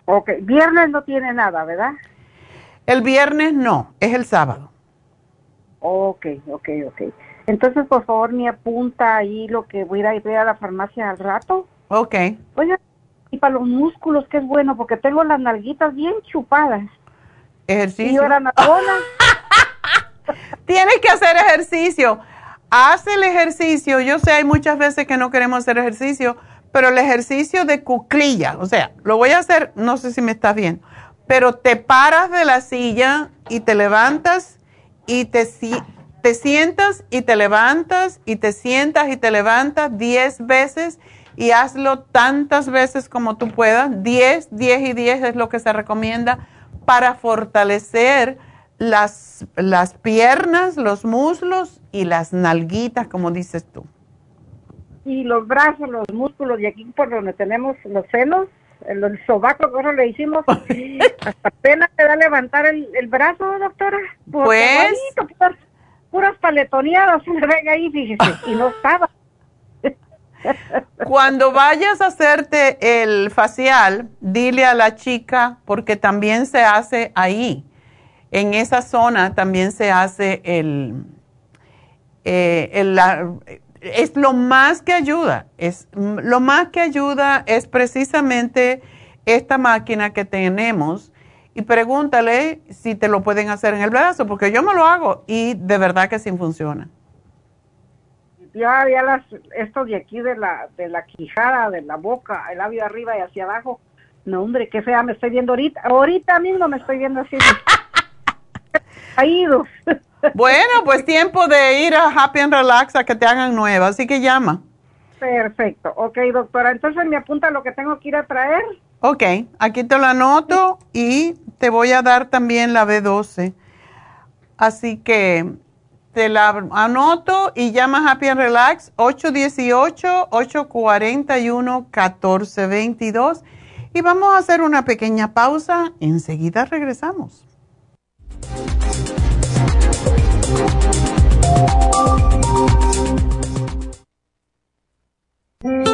[SPEAKER 5] Ok, viernes no tiene nada, ¿verdad?
[SPEAKER 1] El viernes no, es el sábado.
[SPEAKER 5] Ok, ok, ok. Entonces, por favor, me apunta ahí lo que voy a ir a la farmacia al rato.
[SPEAKER 1] Ok.
[SPEAKER 5] Oye, y para los músculos, que es bueno, porque tengo las nalguitas bien chupadas.
[SPEAKER 1] Ejercicio.
[SPEAKER 5] Y ahora
[SPEAKER 1] Tienes que hacer ejercicio. Haz el ejercicio. Yo sé, hay muchas veces que no queremos hacer ejercicio, pero el ejercicio de cuclilla, o sea, lo voy a hacer, no sé si me estás bien, pero te paras de la silla y te levantas y te, te sientas y te levantas y te sientas y te levantas 10 veces y hazlo tantas veces como tú puedas. 10, 10 y 10 es lo que se recomienda para fortalecer las, las piernas, los muslos y las nalguitas, como dices tú.
[SPEAKER 5] Y los brazos, los músculos, y aquí por donde tenemos los senos, el, el sobaco, como le hicimos, hasta pena te da levantar el, brazo, doctora.
[SPEAKER 1] pues.
[SPEAKER 5] puras, paletoneadas, una vez ahí, fíjese, y no estaba.
[SPEAKER 1] Cuando vayas a hacerte el facial, dile a la chica, porque también se hace ahí. En esa zona también se hace el, eh, es lo más que ayuda, es lo más que ayuda es precisamente esta máquina que tenemos y pregúntale si te lo pueden hacer en el brazo, porque yo me lo hago y de verdad que sí funciona.
[SPEAKER 5] Ya había las, estos de aquí de la, de la quijada, de la boca, el labio arriba y hacia abajo. No, hombre, qué fea me estoy viendo ahorita. Ahorita mismo me estoy viendo así. ido
[SPEAKER 1] bueno, pues tiempo de ir a Happy and Relax a que te hagan nueva, así que llama.
[SPEAKER 5] Perfecto. Ok, doctora, entonces me apunta lo que tengo que ir a traer.
[SPEAKER 1] Ok, aquí te lo anoto y te voy a dar también la B12. Así que te la anoto y llama Happy and Relax 818-841-1422. Y vamos a hacer una pequeña pausa. Enseguida regresamos. Thank you.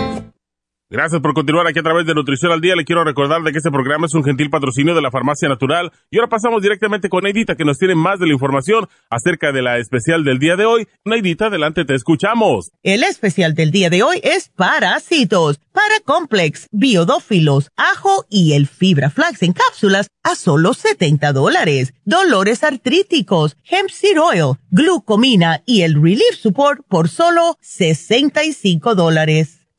[SPEAKER 2] Gracias por continuar aquí a través de Nutrición al Día. Le quiero recordar de que este programa es un gentil patrocinio de la Farmacia Natural. Y ahora pasamos directamente con Neidita, que nos tiene más de la información acerca de la especial del día de hoy. Neidita, adelante, te escuchamos.
[SPEAKER 3] El especial del día de hoy es parásitos, complex, biodófilos, ajo y el fibra flax en cápsulas a solo 70 dólares. Dolores artríticos, hemp seed oil, glucomina y el relief support por solo 65 dólares.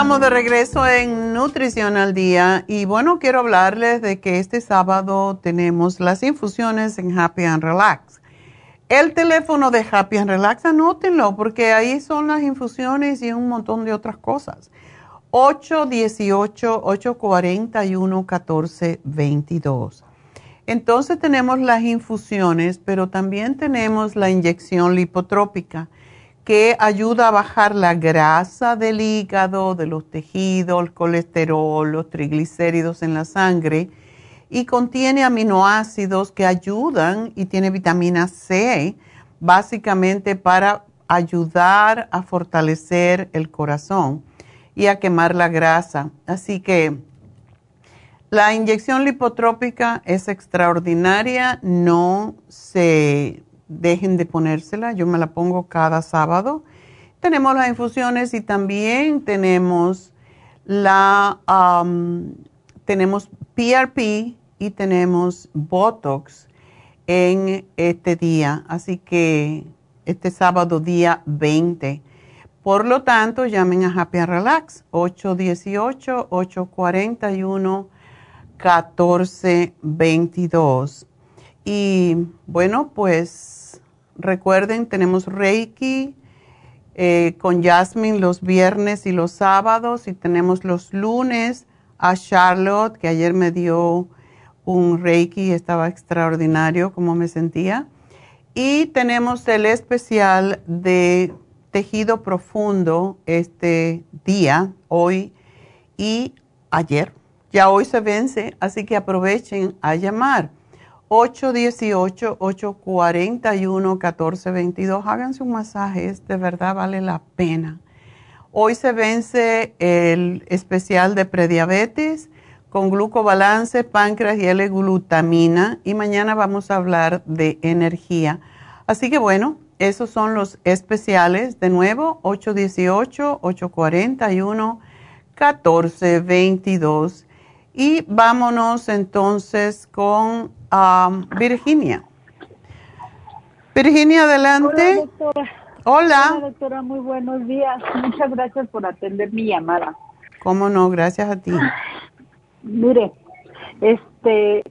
[SPEAKER 1] Estamos de regreso en Nutrición al Día y bueno, quiero hablarles de que este sábado tenemos las infusiones en Happy and Relax. El teléfono de Happy and Relax, anótenlo porque ahí son las infusiones y un montón de otras cosas. 818-841-1422. Entonces tenemos las infusiones, pero también tenemos la inyección lipotrópica que ayuda a bajar la grasa del hígado, de los tejidos, el colesterol, los triglicéridos en la sangre y contiene aminoácidos que ayudan y tiene vitamina C, básicamente para ayudar a fortalecer el corazón y a quemar la grasa. Así que la inyección lipotrópica es extraordinaria, no se dejen de ponérsela, yo me la pongo cada sábado. Tenemos las infusiones y también tenemos la tenemos PRP y tenemos Botox en este día, así que este sábado día 20. Por lo tanto, llamen a Happy Relax 818-841-1422. Y bueno, pues Recuerden, tenemos Reiki eh, con Jasmine los viernes y los sábados y tenemos los lunes a Charlotte, que ayer me dio un Reiki, estaba extraordinario como me sentía. Y tenemos el especial de tejido profundo este día, hoy y ayer. Ya hoy se vence, así que aprovechen a llamar. 818-841-1422. Háganse un masaje, de verdad vale la pena. Hoy se vence el especial de prediabetes con glucobalance, páncreas y L-glutamina y mañana vamos a hablar de energía. Así que bueno, esos son los especiales. De nuevo, 818-841-1422. Y vámonos entonces con Virginia. Virginia, adelante.
[SPEAKER 6] Hola doctora.
[SPEAKER 1] Hola.
[SPEAKER 6] doctora, muy buenos días. Muchas gracias por atender mi llamada.
[SPEAKER 1] ¿Cómo no? Gracias a ti.
[SPEAKER 6] Mire, este,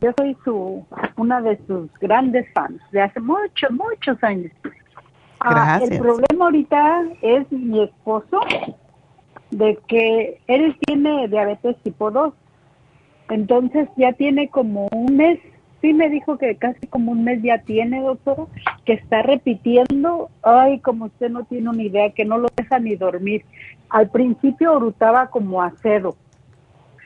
[SPEAKER 6] yo soy su, una de sus grandes fans de hace muchos, muchos años. Ah, el problema ahorita es mi esposo, de que él tiene diabetes tipo 2 entonces ya tiene como un mes, sí me dijo que casi como un mes ya tiene, doctora, que está repitiendo, ay, como usted no tiene una idea, que no lo deja ni dormir. Al principio orutaba como acedo.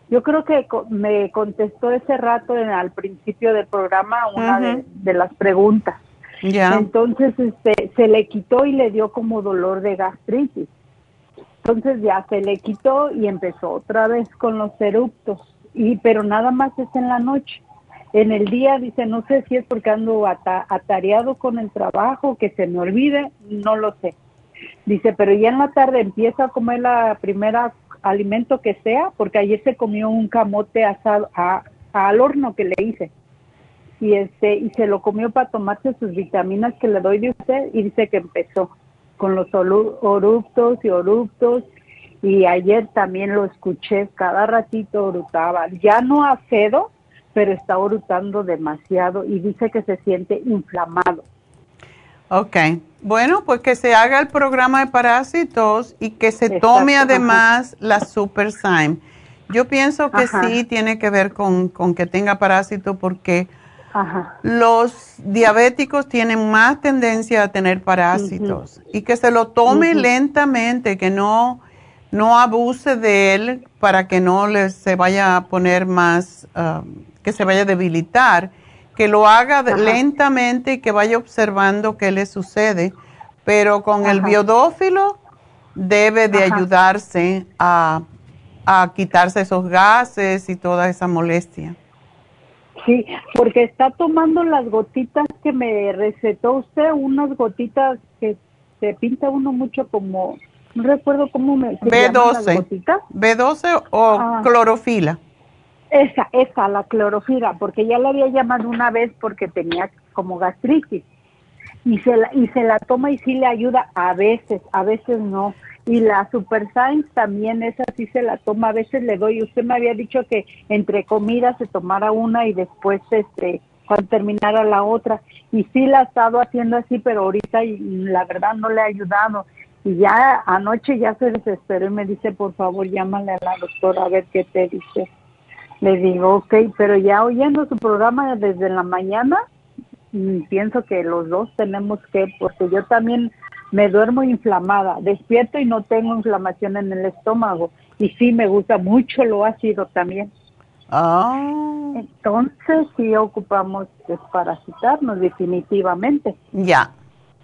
[SPEAKER 6] Yo creo que me contestó ese rato al principio del programa una de, las preguntas. Ya. Entonces este, se le quitó y le dio como dolor de gastritis. Entonces ya se le quitó y empezó otra vez con los eruptos y pero nada más es en la noche. En el día dice, no sé si es porque ando atareado con el trabajo, que se me olvide, no lo sé. Dice, pero ya en la tarde empieza a comer la primera alimento que sea, porque ayer se comió un camote asado al horno que le hice. Y este y se lo comió para tomarse sus vitaminas que le doy de usted y dice que empezó con los oruptos y oruptos y ayer también lo escuché, cada ratito orutaba, ya no acedo, pero está orutando demasiado y dice que se siente inflamado.
[SPEAKER 1] Ok, bueno, pues que se haga el programa de parásitos y que se tome además la Super Yo pienso que sí tiene que ver con, que tenga parásito porque los diabéticos tienen más tendencia a tener parásitos. Y que se lo tome lentamente, que no no abuse de él para que no le, se vaya a poner más, um, que se vaya a debilitar, que lo haga lentamente y que vaya observando qué le sucede, pero con el biodófilo debe de ayudarse a, a quitarse esos gases y toda esa molestia.
[SPEAKER 6] Sí, porque está tomando las gotitas que me recetó usted, unas gotitas que se pinta uno mucho como no recuerdo cómo me
[SPEAKER 1] B12. B12 o ah. clorofila.
[SPEAKER 6] Esa, esa, la clorofila, porque ya la había llamado una vez porque tenía como gastritis. Y se la, y se la toma y sí le ayuda a veces, a veces no. Y la Super Science también esa sí se la toma, a veces le doy, usted me había dicho que entre comidas se tomara una y después este cuando terminara la otra y sí la ha estado haciendo así, pero ahorita la verdad no le ha ayudado y ya anoche ya se desesperó y me dice, por favor, llámale a la doctora a ver qué te dice. Le digo, ok, pero ya oyendo su programa desde la mañana, mm, pienso que los dos tenemos que, porque yo también me duermo inflamada, despierto y no tengo inflamación en el estómago. Y sí, me gusta mucho lo ácido también.
[SPEAKER 1] Ah.
[SPEAKER 6] Entonces sí ocupamos desparasitarnos definitivamente.
[SPEAKER 1] Ya.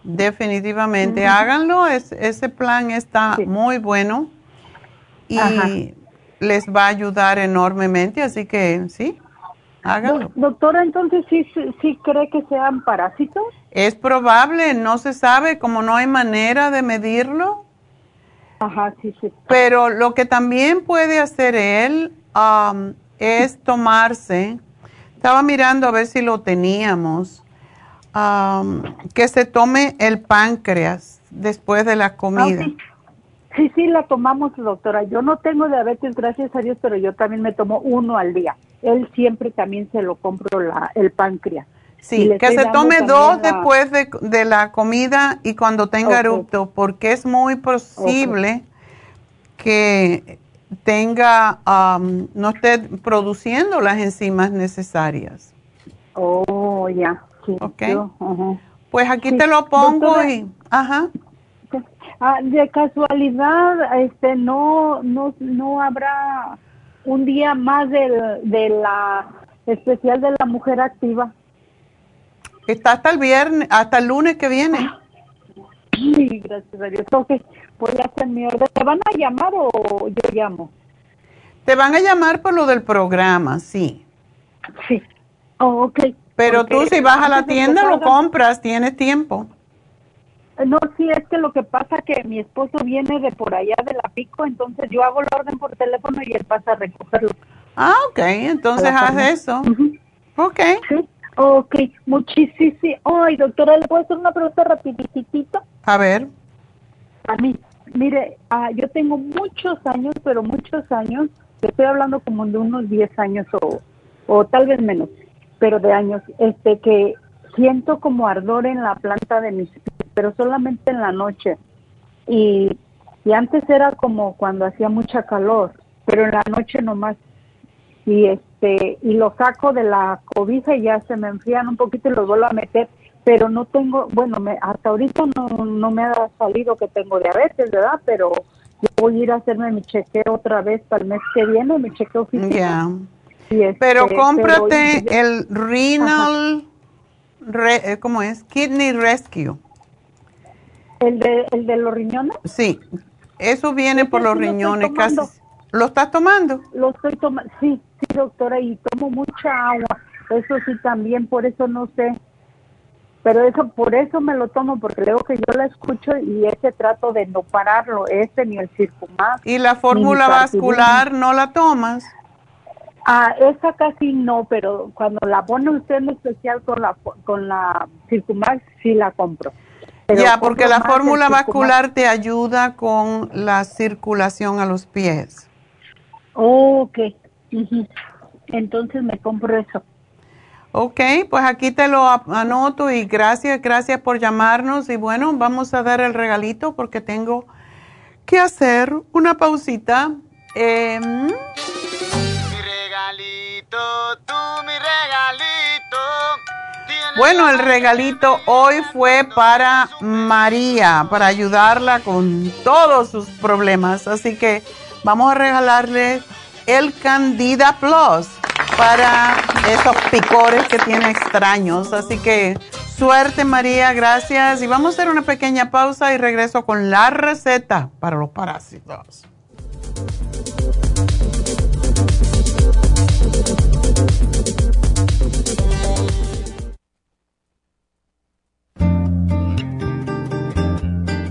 [SPEAKER 1] Definitivamente, háganlo, ese plan está muy bueno y les va a ayudar enormemente, así que sí,
[SPEAKER 6] Doctora, entonces ¿sí, sí cree que sean parásitos?
[SPEAKER 1] Es probable, no se sabe, como no hay manera de medirlo.
[SPEAKER 6] Ajá, sí, sí.
[SPEAKER 1] Pero lo que también puede hacer él es tomarse, estaba mirando a ver si lo teníamos que se tome el páncreas después de la ah, comida.
[SPEAKER 6] Sí. sí. la tomamos, doctora. Yo no tengo diabetes, gracias a Dios, pero yo también me tomo uno al día. Él siempre también se lo compro la, el páncreas.
[SPEAKER 1] Sí, que se tome dos después de, la comida y cuando tenga erupto, porque es muy posible que tenga, no esté produciendo las enzimas necesarias.
[SPEAKER 6] Oh, ya.
[SPEAKER 1] Ok. Pues aquí te lo pongo y, ajá.
[SPEAKER 6] Ah, de casualidad, este, no, no, no habrá un día más de, de la especial de la mujer activa.
[SPEAKER 1] Está hasta el viernes, hasta el lunes que viene.
[SPEAKER 6] Sí, gracias a Dios. Ok, voy a hacer mi orden. ¿Te van a llamar o yo llamo?
[SPEAKER 1] Te van a llamar por lo del programa, sí.
[SPEAKER 6] Sí. Oh, ok.
[SPEAKER 1] Pero tú si vas a la tienda lo compras, tienes tiempo.
[SPEAKER 6] No, sí, es que lo que pasa que mi esposo viene de por allá de la pico, entonces yo hago la orden por teléfono y él pasa a recogerlo.
[SPEAKER 1] Ah, ok, entonces haz eso. Ok.
[SPEAKER 6] Sí, ok, muchísimo. Ay, doctora, ¿le puedo hacer una pregunta rapiditito?
[SPEAKER 1] A ver.
[SPEAKER 6] A mí, mire, ah, yo tengo muchos años, pero muchos años, estoy hablando como de unos 10 años o, o tal vez menos pero de años, este que siento como ardor en la planta de mis pies, pero solamente en la noche. Y, y antes era como cuando hacía mucha calor, pero en la noche nomás. Y este y lo saco de la cobija y ya se me enfrían un poquito y los vuelvo a meter, pero no tengo, bueno, me, hasta ahorita no, no me ha salido que tengo diabetes, ¿verdad? Pero yo voy a ir a hacerme mi chequeo otra vez para el mes que viene, mi chequeo físico.
[SPEAKER 1] Este, pero cómprate el renal, eh, ¿cómo es? Kidney Rescue.
[SPEAKER 6] ¿El de, ¿El de los riñones?
[SPEAKER 1] Sí, eso viene por los riñones casi. ¿Lo estás tomando?
[SPEAKER 6] Lo estoy tomando, sí, sí, doctora, y tomo mucha agua. Eso sí también, por eso no sé. Pero eso, por eso me lo tomo, porque luego que yo la escucho y ese trato de no pararlo, ese ni el circumax.
[SPEAKER 1] ¿Y la fórmula vascular no la tomas?
[SPEAKER 6] Ah, esa casi no, pero cuando la pone usted en especial con la con la Circumax sí la compro.
[SPEAKER 1] Ya, porque la fórmula vascular te ayuda con la circulación a los pies.
[SPEAKER 6] Oh, ok. Entonces me compro eso.
[SPEAKER 1] Ok, pues aquí te lo anoto y gracias, gracias por llamarnos y bueno, vamos a dar el regalito porque tengo que hacer una pausita. Eh, mi regalito. Bueno, el regalito hoy fue para María, para ayudarla con todos sus problemas. Así que vamos a regalarle el Candida Plus para esos picores que tiene extraños. Así que suerte María, gracias. Y vamos a hacer una pequeña pausa y regreso con la receta para los parásitos.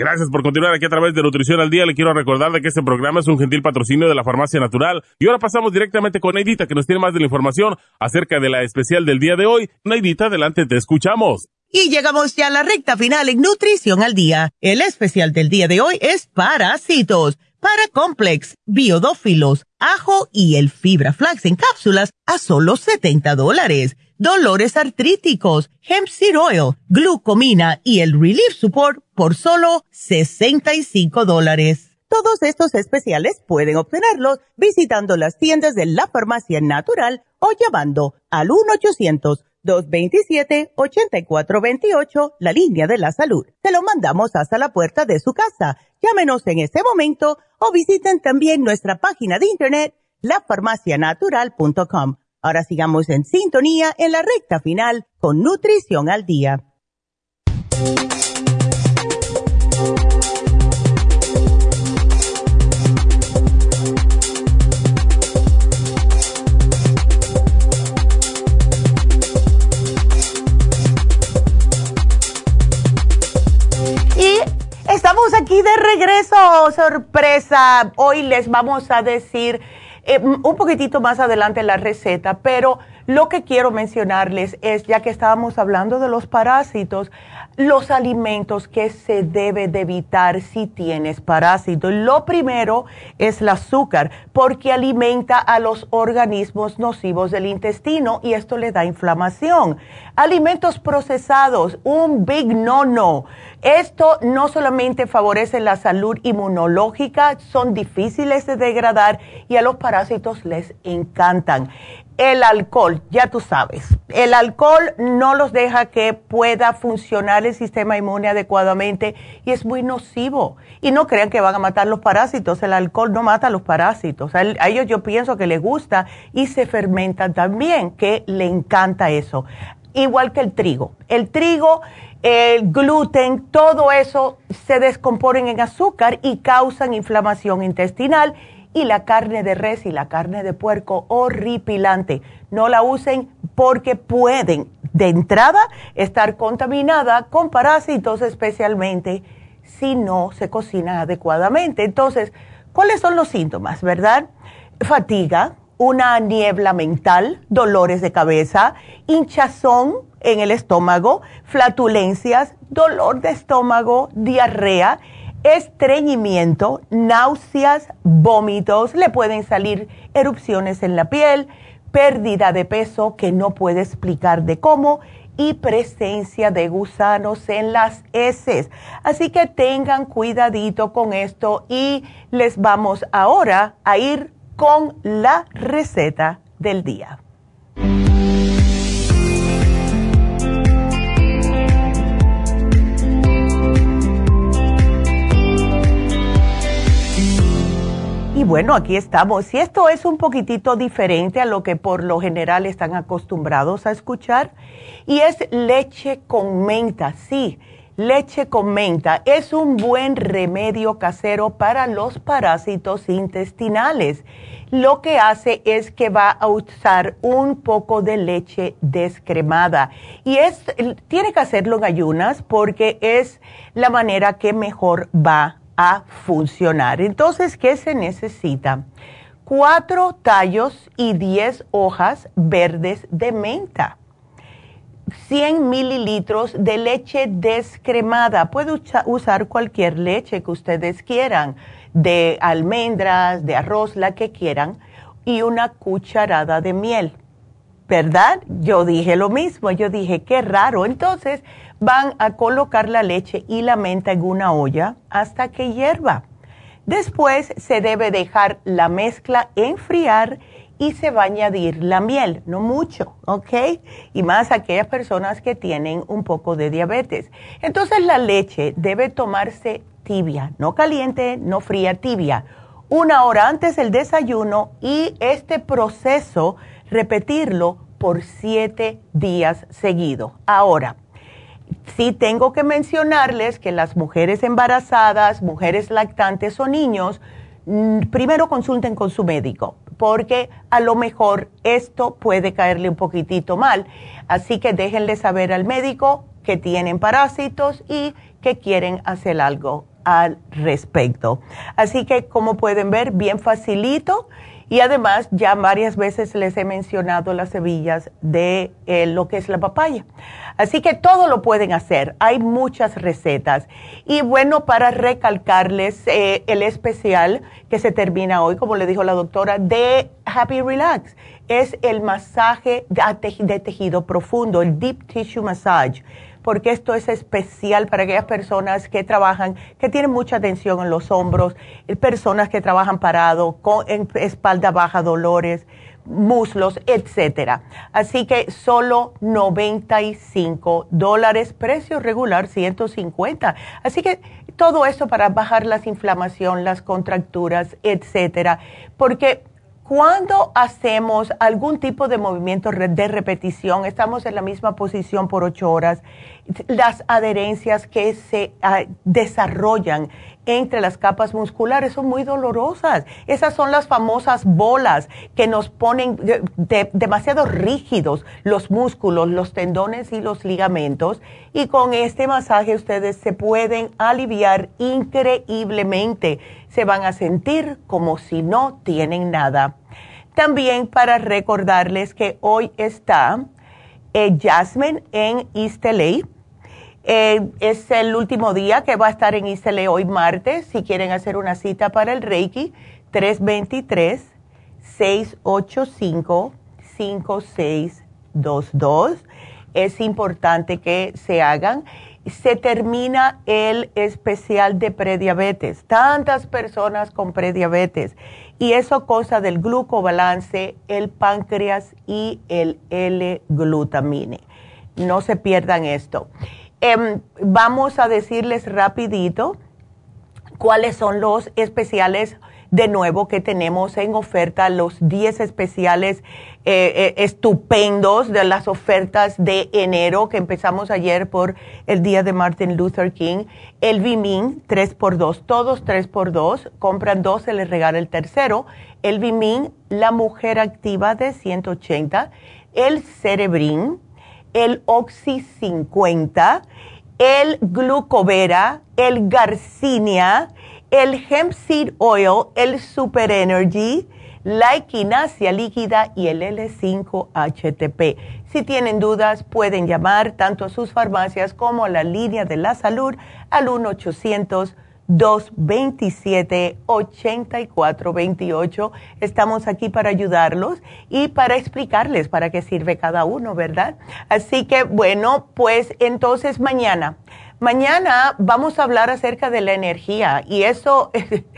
[SPEAKER 2] Gracias por continuar aquí a través de Nutrición al Día. Le quiero recordar de que este programa es un gentil patrocinio de la Farmacia Natural. Y ahora pasamos directamente con Neidita, que nos tiene más de la información acerca de la especial del día de hoy. Neidita, adelante, te escuchamos.
[SPEAKER 3] Y llegamos ya a la recta final en Nutrición al Día. El especial del día de hoy es parásitos, complex, biodófilos, ajo y el fibra flax en cápsulas a solo 70 dólares dolores artríticos, hemp seed oil, glucomina y el relief support por solo 65 dólares. Todos estos especiales pueden obtenerlos visitando las tiendas de la farmacia natural o llamando al 1-800-227-8428, la línea de la salud. Se lo mandamos hasta la puerta de su casa. Llámenos en este momento o visiten también nuestra página de internet, lafarmacianatural.com Ahora sigamos en sintonía en la recta final con Nutrición al Día. Estamos aquí de regreso, sorpresa. Hoy les vamos a decir eh, un poquitito más adelante la receta, pero lo que quiero mencionarles es, ya que estábamos hablando de los parásitos, los alimentos que se debe de evitar si tienes parásitos. Lo primero es el azúcar, porque alimenta a los organismos nocivos del intestino y esto le da inflamación. Alimentos procesados, un big no-no. Esto no solamente favorece la salud inmunológica, son difíciles de degradar y a los parásitos les encantan. El alcohol, ya tú sabes, el alcohol no los deja que pueda funcionar el sistema inmune adecuadamente y es muy nocivo. Y no crean que van a matar los parásitos, el alcohol no mata a los parásitos. A, ellos yo pienso que les gusta y se fermentan también, que le encanta eso. Igual que el trigo. El trigo el gluten, todo eso se descomponen en azúcar y causan inflamación intestinal y la carne de res y la carne de puerco horripilante. No la usen porque pueden de entrada estar contaminada con parásitos especialmente si no se cocina adecuadamente. Entonces, ¿cuáles son los síntomas, verdad? Fatiga, una niebla mental, dolores de cabeza, hinchazón en el estómago, flatulencias, dolor de estómago, diarrea, estreñimiento, náuseas, vómitos, le pueden salir erupciones en la piel, pérdida de peso que no puede explicar de cómo y presencia de gusanos en las heces. Así que tengan cuidadito con esto y les vamos ahora a ir con la receta del día. Y bueno, aquí estamos. Y esto es un poquitito diferente a lo que por lo general están acostumbrados a escuchar. Y es leche con menta, sí leche con menta es un buen remedio casero para los parásitos intestinales. Lo que hace es que va a usar un poco de leche descremada y es tiene que hacerlo en ayunas porque es la manera que mejor va a funcionar. Entonces, ¿qué se necesita? Cuatro tallos y diez hojas verdes de menta 100 mililitros de leche descremada. Puede usar cualquier leche que ustedes quieran, de almendras, de arroz, la que quieran. y una cucharada de miel. ¿Verdad? Yo dije lo mismo, yo dije, qué raro. Entonces van a colocar la leche y la menta en una olla hasta que hierva. Después se debe dejar la mezcla enfriar y se va a añadir la miel, no mucho, ¿ok? Y más aquellas personas que tienen un poco de diabetes. Entonces la leche debe tomarse tibia, no caliente, no fría, tibia, una hora antes del desayuno y este proceso repetirlo por siete días seguidos. Ahora, sí tengo que mencionarles que las mujeres embarazadas, mujeres lactantes o niños, mm, primero consulten con su médico porque a lo mejor esto puede caerle un poquitito mal. Así que déjenle saber al médico que tienen parásitos y que quieren hacer algo al respecto. Así que como pueden ver, bien facilito y además, ya varias veces les he mencionado las semillas de eh, lo que es la papaya. Así que todo lo pueden hacer. Hay muchas recetas. Y bueno, para recalcarles eh, el especial que se termina hoy, como le dijo la doctora, de Happy Relax. Es el masaje de tejido profundo, el Deep Tissue Massage porque esto es especial para aquellas personas que trabajan, que tienen mucha tensión en los hombros, eh, personas que trabajan parado, con espalda baja, dolores, muslos, etcétera. Así que solo 95 dólares, precio regular 150. Así que todo esto para bajar las inflamación, las contracturas, etcétera, porque cuando hacemos algún tipo de movimiento de repetición, estamos en la misma posición por ocho horas, las adherencias que se ah, desarrollan entre las capas musculares son muy dolorosas. Esas son las famosas bolas que nos ponen demasiado rígidos los músculos, los tendones y los ligamentos. Y con este masaje ustedes se pueden aliviar increíblemente. Se van a sentir como si no tienen nada. También para recordarles que hoy está eh, Jasmine en LA. Eh, es el último día que va a estar en LA hoy martes. Si quieren hacer una cita para el Reiki, 323-685-5622. Es importante que se hagan se termina el especial de prediabetes. Tantas personas con prediabetes. Y eso cosa del glucobalance, el páncreas y el L-glutamine. No se pierdan esto. Em, vamos a decirles rapidito cuáles son los especiales de nuevo que tenemos en oferta, los 10 especiales eh, eh, estupendos de las ofertas de enero que empezamos ayer por el día de Martin Luther King. El Vimin 3x2, todos 3x2, compran dos, se les regala el tercero. El Vimin, la mujer activa de 180, el Cerebrin, el Oxy 50, el Glucovera, el Garcinia, el Hemp Seed Oil, el Super Energy, la equinacia líquida y el L5-HTP. Si tienen dudas, pueden llamar tanto a sus farmacias como a la línea de la salud al 1-800-227-8428. Estamos aquí para ayudarlos y para explicarles para qué sirve cada uno, ¿verdad? Así que bueno, pues entonces mañana Mañana vamos a hablar acerca de la energía y eso,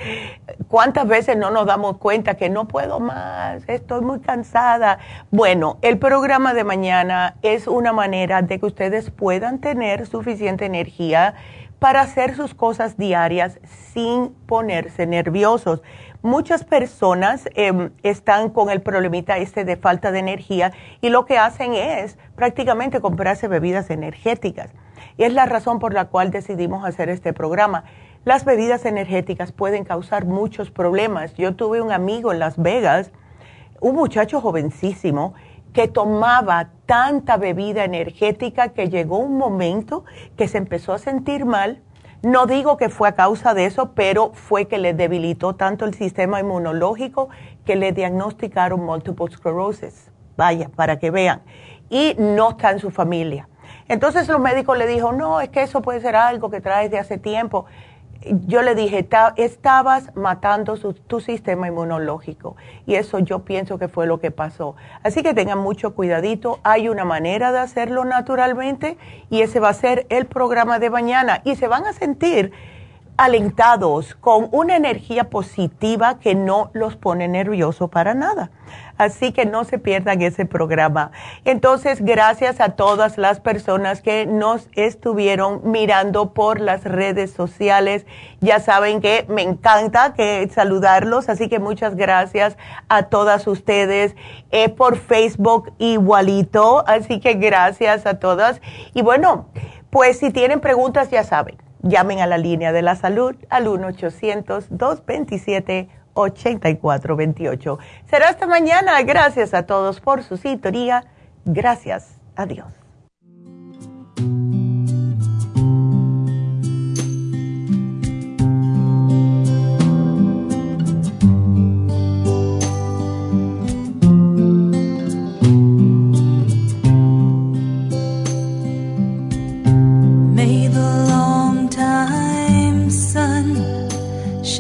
[SPEAKER 3] ¿cuántas veces no nos damos cuenta que no puedo más, estoy muy cansada? Bueno, el programa de mañana es una manera de que ustedes puedan tener suficiente energía para hacer sus cosas diarias sin ponerse nerviosos. Muchas personas em, están con el problemita este de falta de energía y lo que hacen es prácticamente comprarse bebidas energéticas y es la razón por la cual decidimos hacer este programa. Las bebidas energéticas pueden causar muchos problemas. Yo tuve un amigo en Las Vegas, un muchacho jovencísimo, que tomaba tanta bebida energética que llegó un momento que se empezó a sentir mal. No digo que fue a causa de eso, pero fue que le debilitó tanto el sistema inmunológico que le diagnosticaron multiple sclerosis. Vaya, para que vean. Y no está en su familia. Entonces los médicos le dijo, no, es que eso puede ser algo que traes de hace tiempo. Yo le dije, estabas matando tu sistema inmunológico y eso yo pienso que fue lo que pasó. Así que tengan mucho cuidadito, hay una manera de hacerlo naturalmente y ese va a ser el programa de mañana y se van a sentir alentados con una energía positiva que no los pone nervioso para nada. Así que no se pierdan ese programa. Entonces, gracias a todas las personas que nos estuvieron mirando por las redes sociales. Ya saben que me encanta que saludarlos, así que muchas gracias a todas ustedes eh, por Facebook igualito. Así que gracias a todas. Y bueno, pues si tienen preguntas ya saben Llamen a la línea de la salud al 1-800-227-8428. Será hasta mañana. Gracias a todos por su sintonía. Gracias. Adiós.